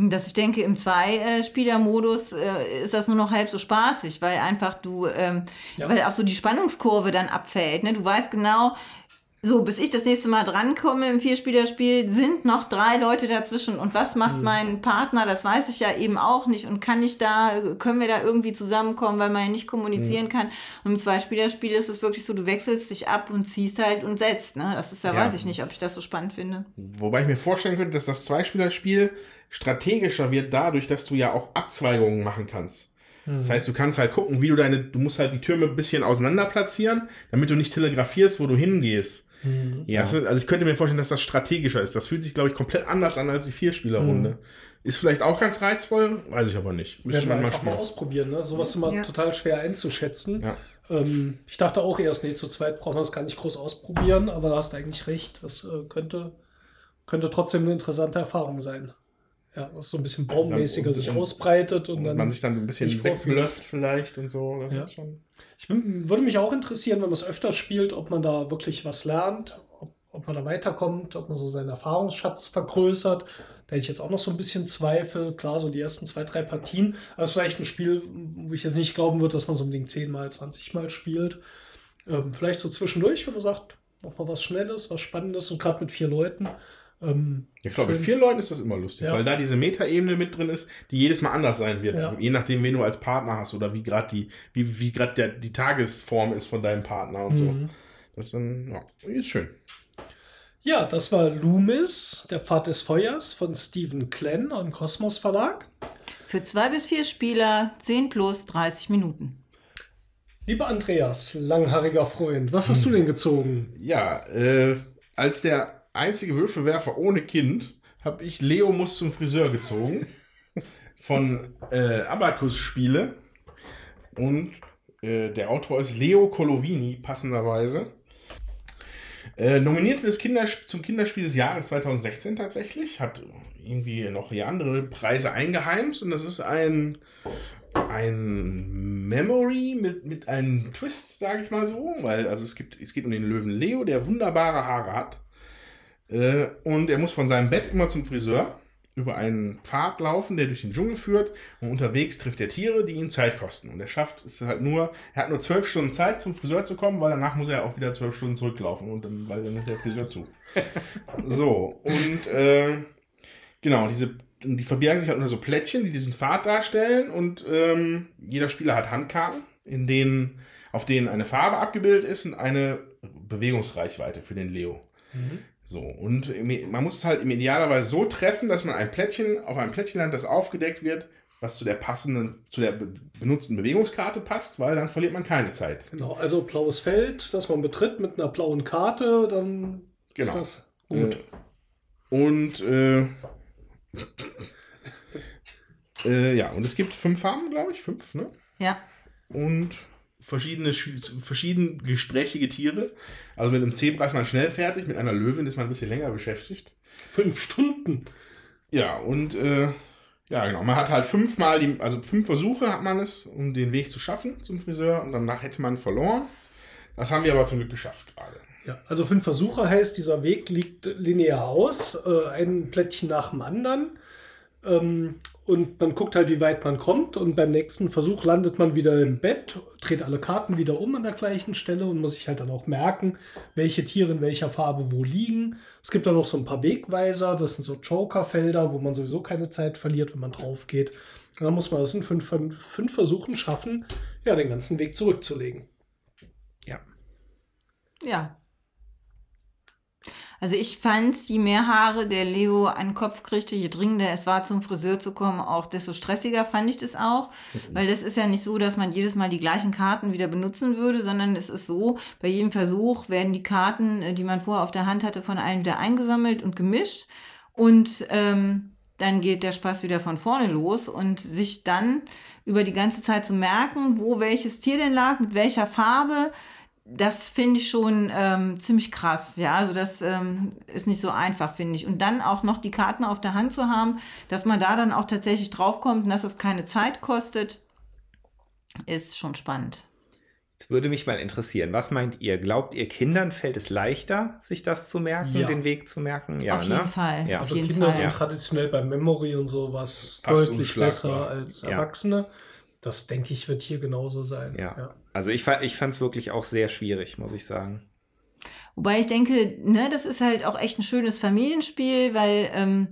dass ich denke, im Zwei-Spieler-Modus äh, ist das nur noch halb so spaßig, weil einfach du, ähm, Ja. weil auch so die Spannungskurve dann abfällt. Ne? Du weißt genau, so, bis ich das nächste Mal drankomme im Vierspielerspiel, sind noch drei Leute dazwischen. Und was macht mein Partner? Das weiß ich ja eben auch nicht. Und kann ich da, können wir da irgendwie zusammenkommen, weil man ja nicht kommunizieren kann? Und im Zweispielerspiel ist es wirklich so, du wechselst dich ab und ziehst halt und setzt. Ne? Das ist ja, Ja. weiß ich nicht, ob ich das so spannend finde. Wobei ich mir vorstellen könnte, dass das Zweispielerspiel strategischer wird dadurch, dass du ja auch Abzweigungen machen kannst. Das heißt, du kannst halt gucken, wie du deine, du musst halt die Türme ein bisschen auseinander platzieren, damit du nicht telegrafierst, wo du hingehst. Ja. Weißt du? Also ich könnte mir vorstellen, dass das strategischer ist. Das fühlt sich, glaube ich, komplett anders an als die Vierspielerrunde. Ist vielleicht auch ganz reizvoll, weiß ich aber nicht. Müsste man mal einfach mal ausprobieren. Ne? Sowas ist immer Ja. total schwer einzuschätzen. Ja. Ähm, ich dachte auch erst, nee, zu zweit brauchen wir das gar nicht groß ausprobieren, aber da hast du eigentlich recht. Das äh, könnte, könnte trotzdem eine interessante Erfahrung sein. Ja, was so ein bisschen baummäßiger sich ausbreitet und, Und dann. man sich dann so ein bisschen vorfühlst. vielleicht und so. Das Ja. Ich bin, würde mich auch interessieren, wenn man es öfter spielt, ob man da wirklich was lernt, ob, ob man da weiterkommt, ob man so seinen Erfahrungsschatz vergrößert. Da hätte ich jetzt auch noch so ein bisschen Zweifel. Klar, so die ersten zwei, drei Partien. Aber es ist vielleicht ein Spiel, wo ich jetzt nicht glauben würde, dass man so unbedingt 10 mal, 20 mal spielt. Ähm, vielleicht so zwischendurch, wenn man sagt, noch mal was Schnelles, was Spannendes und gerade mit vier Leuten. Ähm, Ich glaube, mit vier Leuten ist das immer lustig, Ja. weil da diese Metaebene mit drin ist, die jedes Mal anders sein wird. Ja. Je nachdem, wen du als Partner hast oder wie gerade die, wie, wie gerade die Tagesform ist von deinem Partner und so. Mhm. Das ist dann, ja, ist schön. Ja, das war Loomis, der Pfad des Feuers von Stephen Klenn im Kosmos Verlag. Für zwei bis vier Spieler 10 plus 30 Minuten. Lieber Andreas, langhaariger Freund, was hast du denn gezogen? Ja, äh, als der einzige Würfelwerfer ohne Kind habe ich Leo muss zum Friseur gezogen von äh, Abacus-Spiele. Und äh, der Autor ist Leo Colovini, passenderweise. Äh, nominiert ist Kinders zum Kinderspiel des Jahres 2016 tatsächlich. Hat irgendwie noch hier andere Preise eingeheimst. Und das ist ein, ein Memory mit, mit einem Twist, sage ich mal so. Weil also es, gibt, es geht um den Löwen Leo, der wunderbare Haare hat. Äh, und er muss von seinem Bett immer zum Friseur über einen Pfad laufen, der durch den Dschungel führt. Und unterwegs trifft er Tiere, die ihm Zeit kosten. Und er schafft es halt nur, er hat nur zwölf Stunden Zeit, zum Friseur zu kommen, weil danach muss er auch wieder zwölf Stunden zurücklaufen und dann, weil dann ist der Friseur zu. [laughs] so, und äh, genau, diese, die verbergen sich halt unter so Plättchen, die diesen Pfad darstellen. Und ähm, jeder Spieler hat Handkarten, in denen, auf denen eine Farbe abgebildet ist und eine Bewegungsreichweite für den Leo. So, und man muss es halt im idealerweise so treffen, dass man ein Plättchen auf einem Plättchen landet, das aufgedeckt wird, was zu der passenden, zu der be benutzten Bewegungskarte passt, weil dann verliert man keine Zeit. Genau, also blaues Feld, das man betritt mit einer blauen Karte, dann Genau. ist das gut. Äh, und äh, [laughs] äh, ja, und es gibt fünf Farben, glaube ich, fünf, ne? Ja. und verschiedene, sch- verschieden gesprächige Tiere. Also mit einem Zebra ist man schnell fertig, mit einer Löwin ist man ein bisschen länger beschäftigt. Fünf Stunden. Ja, und äh, ja, genau. Man hat halt fünfmal, die, also fünf Versuche hat man es, um den Weg zu schaffen zum Friseur und danach hätte man verloren. Das haben wir aber zum Glück geschafft gerade. Ja, also fünf Versuche heißt, dieser Weg liegt linear aus, äh, ein Plättchen nach dem anderen. Ähm, und man guckt halt, wie weit man kommt. Und beim nächsten Versuch landet man wieder im Bett, dreht alle Karten wieder um an der gleichen Stelle und muss sich halt dann auch merken, welche Tiere in welcher Farbe wo liegen. Es gibt dann noch so ein paar Wegweiser, das sind so Jokerfelder, wo man sowieso keine Zeit verliert, wenn man drauf geht. Und dann muss man das in fünf, fünf Versuchen schaffen, ja, den ganzen Weg zurückzulegen. Ja. Ja. Also ich fand, je mehr Haare der Leo an den Kopf kriegte, je dringender es war, zum Friseur zu kommen, auch desto stressiger fand ich das auch. Weil das ist ja nicht so, dass man jedes Mal die gleichen Karten wieder benutzen würde, sondern es ist so, bei jedem Versuch werden die Karten, äh, die man vorher auf der Hand hatte, von allen wieder eingesammelt und gemischt. Und ähm, dann geht der Spaß wieder von vorne los und sich dann über die ganze Zeit zu merken, wo welches Tier denn lag, mit welcher Farbe, das finde ich schon ähm, ziemlich krass. Ja, also das ähm, ist nicht so einfach, finde ich. Und dann auch noch die Karten auf der Hand zu haben, dass man da dann auch tatsächlich draufkommt und dass es keine Zeit kostet, ist schon spannend. Jetzt würde mich mal interessieren, was meint ihr? Glaubt ihr, Kindern fällt es leichter, sich das zu merken, Ja. den Weg zu merken? Ja, auf ne? jeden Fall. Ja. Auf Also jeden Kinder Fall. sind Ja. traditionell bei Memory und sowas Fast deutlich besser als Ja. Erwachsene. Das denke ich wird hier genauso sein. Ja. Also ich, ich fand es wirklich auch sehr schwierig, muss ich sagen. Wobei ich denke, ne, das ist halt auch echt ein schönes Familienspiel, weil ähm,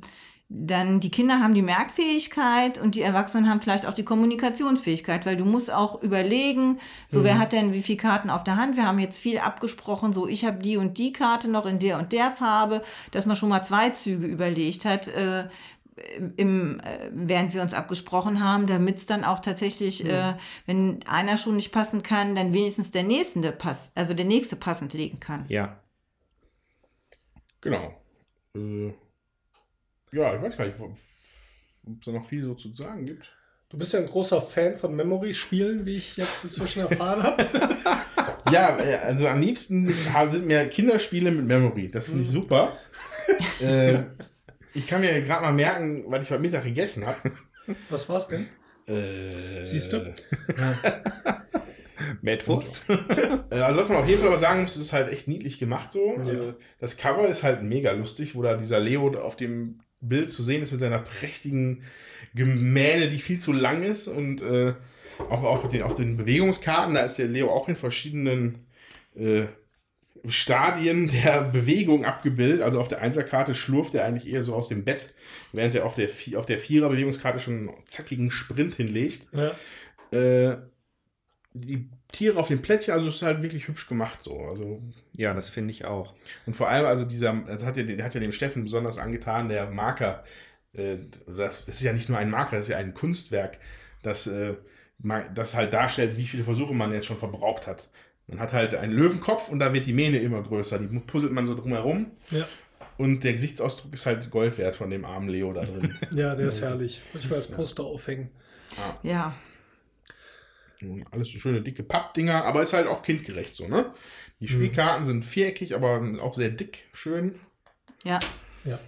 dann die Kinder haben die Merkfähigkeit und die Erwachsenen haben vielleicht auch die Kommunikationsfähigkeit, weil du musst auch überlegen, so wer hat denn wie viele Karten auf der Hand? Wir haben jetzt viel abgesprochen, so ich habe die und die Karte noch in der und der Farbe, dass man schon mal zwei Züge überlegt hat. Äh, im, äh, während wir uns abgesprochen haben, damit es dann auch tatsächlich, äh, wenn einer schon nicht passen kann, dann wenigstens der nächste pass, also der nächste passend legen kann. Ja. Genau. Äh, ja, ich weiß gar nicht, ob es da noch viel so zu sagen gibt. Du bist ja ein großer Fan von Memory-Spielen, wie ich jetzt inzwischen erfahren habe. [laughs] Ja, äh, also am liebsten sind mir Kinderspiele mit Memory. Das finde ich super. [laughs] äh, ich kann mir gerade mal merken, was ich heute Mittag gegessen habe. [laughs] Was war's denn? Äh, Siehst du? Mettwurst? [laughs] Äh, Also was man auf jeden Fall aber sagen muss, ist halt echt niedlich gemacht so. Ja. Also, das Cover ist halt mega lustig, wo da dieser Leo auf dem Bild zu sehen ist mit seiner prächtigen Gemähne, die viel zu lang ist und äh, auch, auch auf, den, auf den Bewegungskarten, da ist der Leo auch in verschiedenen äh, Stadien der Bewegung abgebildet. Also auf der Einserkarte schlurft er eigentlich eher so aus dem Bett, während er auf der, auf der Vierer-Bewegungskarte schon einen zackigen Sprint hinlegt. Ja. Äh, die Tiere auf dem Plättchen, also es ist halt wirklich hübsch gemacht so. Also Ja, das finde ich auch. und vor allem, also dieser, das hat ja, der hat ja dem Steffen besonders angetan, der Marker. Äh, das, das ist ja nicht nur ein Marker, das ist ja ein Kunstwerk, das, äh, das halt darstellt, wie viele Versuche man jetzt schon verbraucht hat. Man hat halt einen Löwenkopf und da wird die Mähne immer größer. Die puzzelt man so drumherum. Ja. Und der Gesichtsausdruck ist halt Gold wert von dem armen Leo da drin. [laughs] Ja, der ist herrlich. Muss ich mal als Poster aufhängen. Ja. Und Alles so schöne dicke Pappdinger, aber ist halt auch kindgerecht so, ne? Die Spielkarten sind viereckig, aber auch sehr dick, schön. Ja. Ja.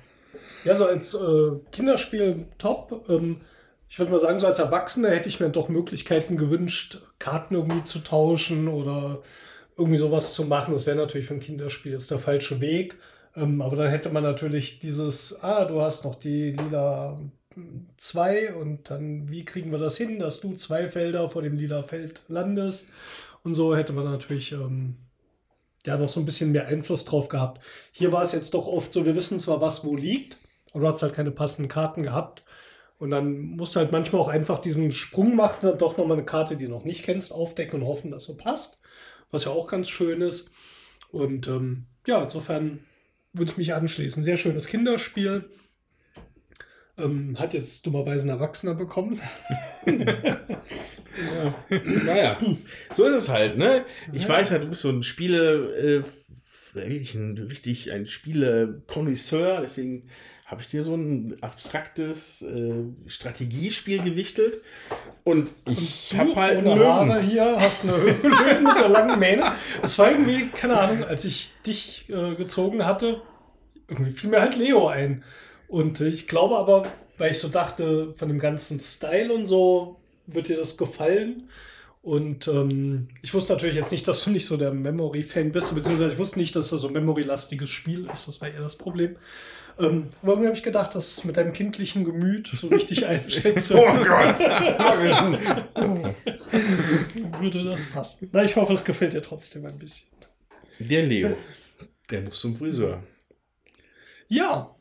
Ja, so als äh, Kinderspiel top. Ähm, ich würde mal sagen, so als Erwachsener hätte ich mir doch Möglichkeiten gewünscht, Karten irgendwie zu tauschen oder irgendwie sowas zu machen. Das wäre natürlich für ein Kinderspiel jetzt der falsche Weg. Ähm, aber dann hätte man natürlich dieses, ah, du hast noch die lila 2 und dann, wie kriegen wir das hin, dass du zwei Felder vor dem lila Feld landest? Und so hätte man natürlich ähm, ja noch so ein bisschen mehr Einfluss drauf gehabt. Hier war es jetzt doch oft so, wir wissen zwar, was wo liegt, aber du hast halt keine passenden Karten gehabt. Und dann musst du halt manchmal auch einfach diesen Sprung machen, dann doch nochmal eine Karte, die du noch nicht kennst, aufdecken und hoffen, dass sie passt. Was ja auch ganz schön ist. Und ähm, ja, insofern würde ich mich anschließen. Sehr schönes Kinderspiel. Ähm, hat jetzt dummerweise ein Erwachsener bekommen. [laughs] Naja, so ist es halt, ne? Ich weiß ja, du bist so ein Spiele, äh, wirklich ein richtig ein Spiele-Konnoisseur, deswegen habe ich dir so ein abstraktes äh, Strategiespiel gewichtelt. Und ich habe halt einen ohne Haare Löwen. hier, hast eine Höhle mit der langen Mähne. Es war irgendwie, keine Ahnung, als ich dich äh, gezogen hatte, irgendwie fiel mir halt Leo ein. Und äh, ich glaube aber, weil ich so dachte, von dem ganzen Style und so, wird dir das gefallen. Und ähm, ich wusste natürlich jetzt nicht, dass du nicht so der Memory-Fan bist, beziehungsweise ich wusste nicht, dass das so ein Memory-lastiges Spiel ist. Das war eher das Problem. Ähm, aber irgendwie habe ich gedacht, dass mit deinem kindlichen Gemüt so richtig [laughs] einschätze. Oh Gott! [laughs] würde das passen. Na, ich hoffe, es gefällt dir trotzdem ein bisschen. Der Leo, der muss zum Friseur. Ja,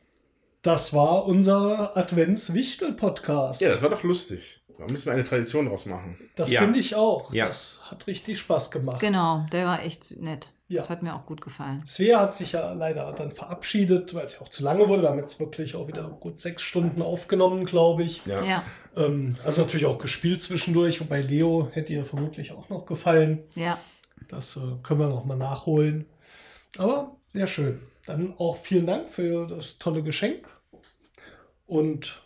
das war unser Advents-Wichtel-Podcast. Ja, das war doch lustig. Da müssen wir eine Tradition draus machen. das Ja. finde ich auch. Ja. Das hat richtig Spaß gemacht. Genau, der war echt nett. Ja. Das hat mir auch gut gefallen. Svea hat sich ja leider dann verabschiedet, weil es ja auch zu lange wurde. Wir haben jetzt wirklich auch wieder gut sechs Stunden aufgenommen, glaube ich. Ja. Ja, Ähm, also natürlich auch gespielt zwischendurch, wobei Leo hätte ihr vermutlich auch noch gefallen. ja. Das äh, können wir noch mal nachholen. Aber sehr schön. Dann auch vielen Dank für das tolle Geschenk. Und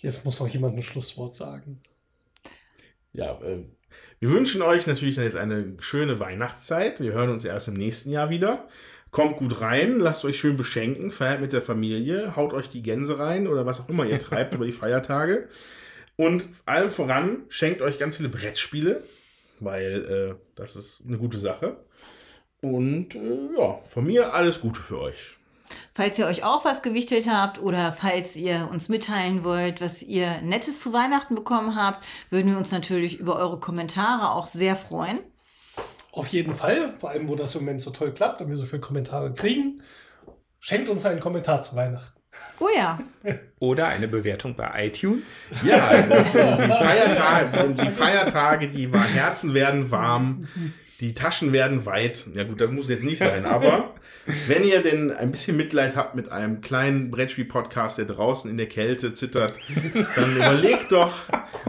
jetzt muss noch jemand ein Schlusswort sagen. Ja, äh, wir wünschen euch natürlich jetzt eine schöne Weihnachtszeit. Wir hören uns erst im nächsten Jahr wieder. Kommt gut rein, lasst euch schön beschenken, feiert mit der Familie, haut euch die Gänse rein oder was auch immer ihr treibt [laughs] über die Feiertage. Und allem voran, schenkt euch ganz viele Brettspiele, weil äh, das ist eine gute Sache. Und äh, ja, von mir alles Gute für euch. Falls ihr euch auch was gewichtet habt oder falls ihr uns mitteilen wollt, was ihr Nettes zu Weihnachten bekommen habt, würden wir uns natürlich über eure Kommentare auch sehr freuen. Auf jeden Fall, vor allem, wo das im Moment so toll klappt und wir so viele Kommentare kriegen, schenkt uns einen Kommentar zu Weihnachten. Oh ja, [laughs] Oder eine Bewertung bei iTunes. Ja, das sind die [laughs] Feiertage, die Feiertage, die Herzen werden warm, [laughs] die Taschen werden weit. Ja gut, das muss jetzt nicht sein, aber [laughs] wenn ihr denn ein bisschen Mitleid habt mit einem kleinen Brettspiel-Podcast, der draußen in der Kälte zittert, dann [laughs] überlegt doch,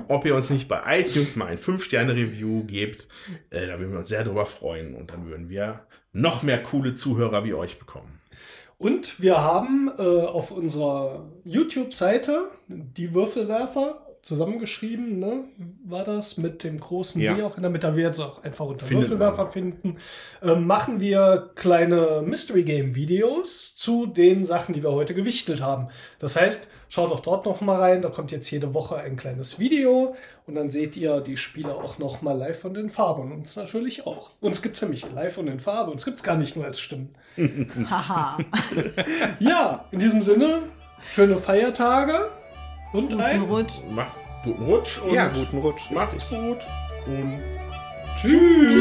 ob ihr uns nicht bei iTunes mal ein 5-Sterne-Review gebt. Äh, da würden wir uns sehr drüber freuen und dann würden wir noch mehr coole Zuhörer wie euch bekommen. Und wir haben äh, auf unserer YouTube-Seite, die Würfelwerfer, zusammengeschrieben, ne? War das mit dem großen Ja. W auch in der Mitte, da wir jetzt auch einfach unter Findet Würfelwerfer man. finden, ähm, machen wir kleine Mystery Game Videos zu den Sachen, die wir heute gewichtelt haben. Das heißt, schaut doch dort noch mal rein, da kommt jetzt jede Woche ein kleines Video und dann seht ihr die Spiele auch noch mal live und in Farbe und uns natürlich auch. Uns gibt's nämlich live und in Farbe, uns gibt's gar nicht nur als Stimmen. Haha. [laughs] Ja, in diesem Sinne, schöne Feiertage und Guten ein Rutsch. Macht guten Rutsch und Ja, guten Rutsch. macht's gut und Tschüss.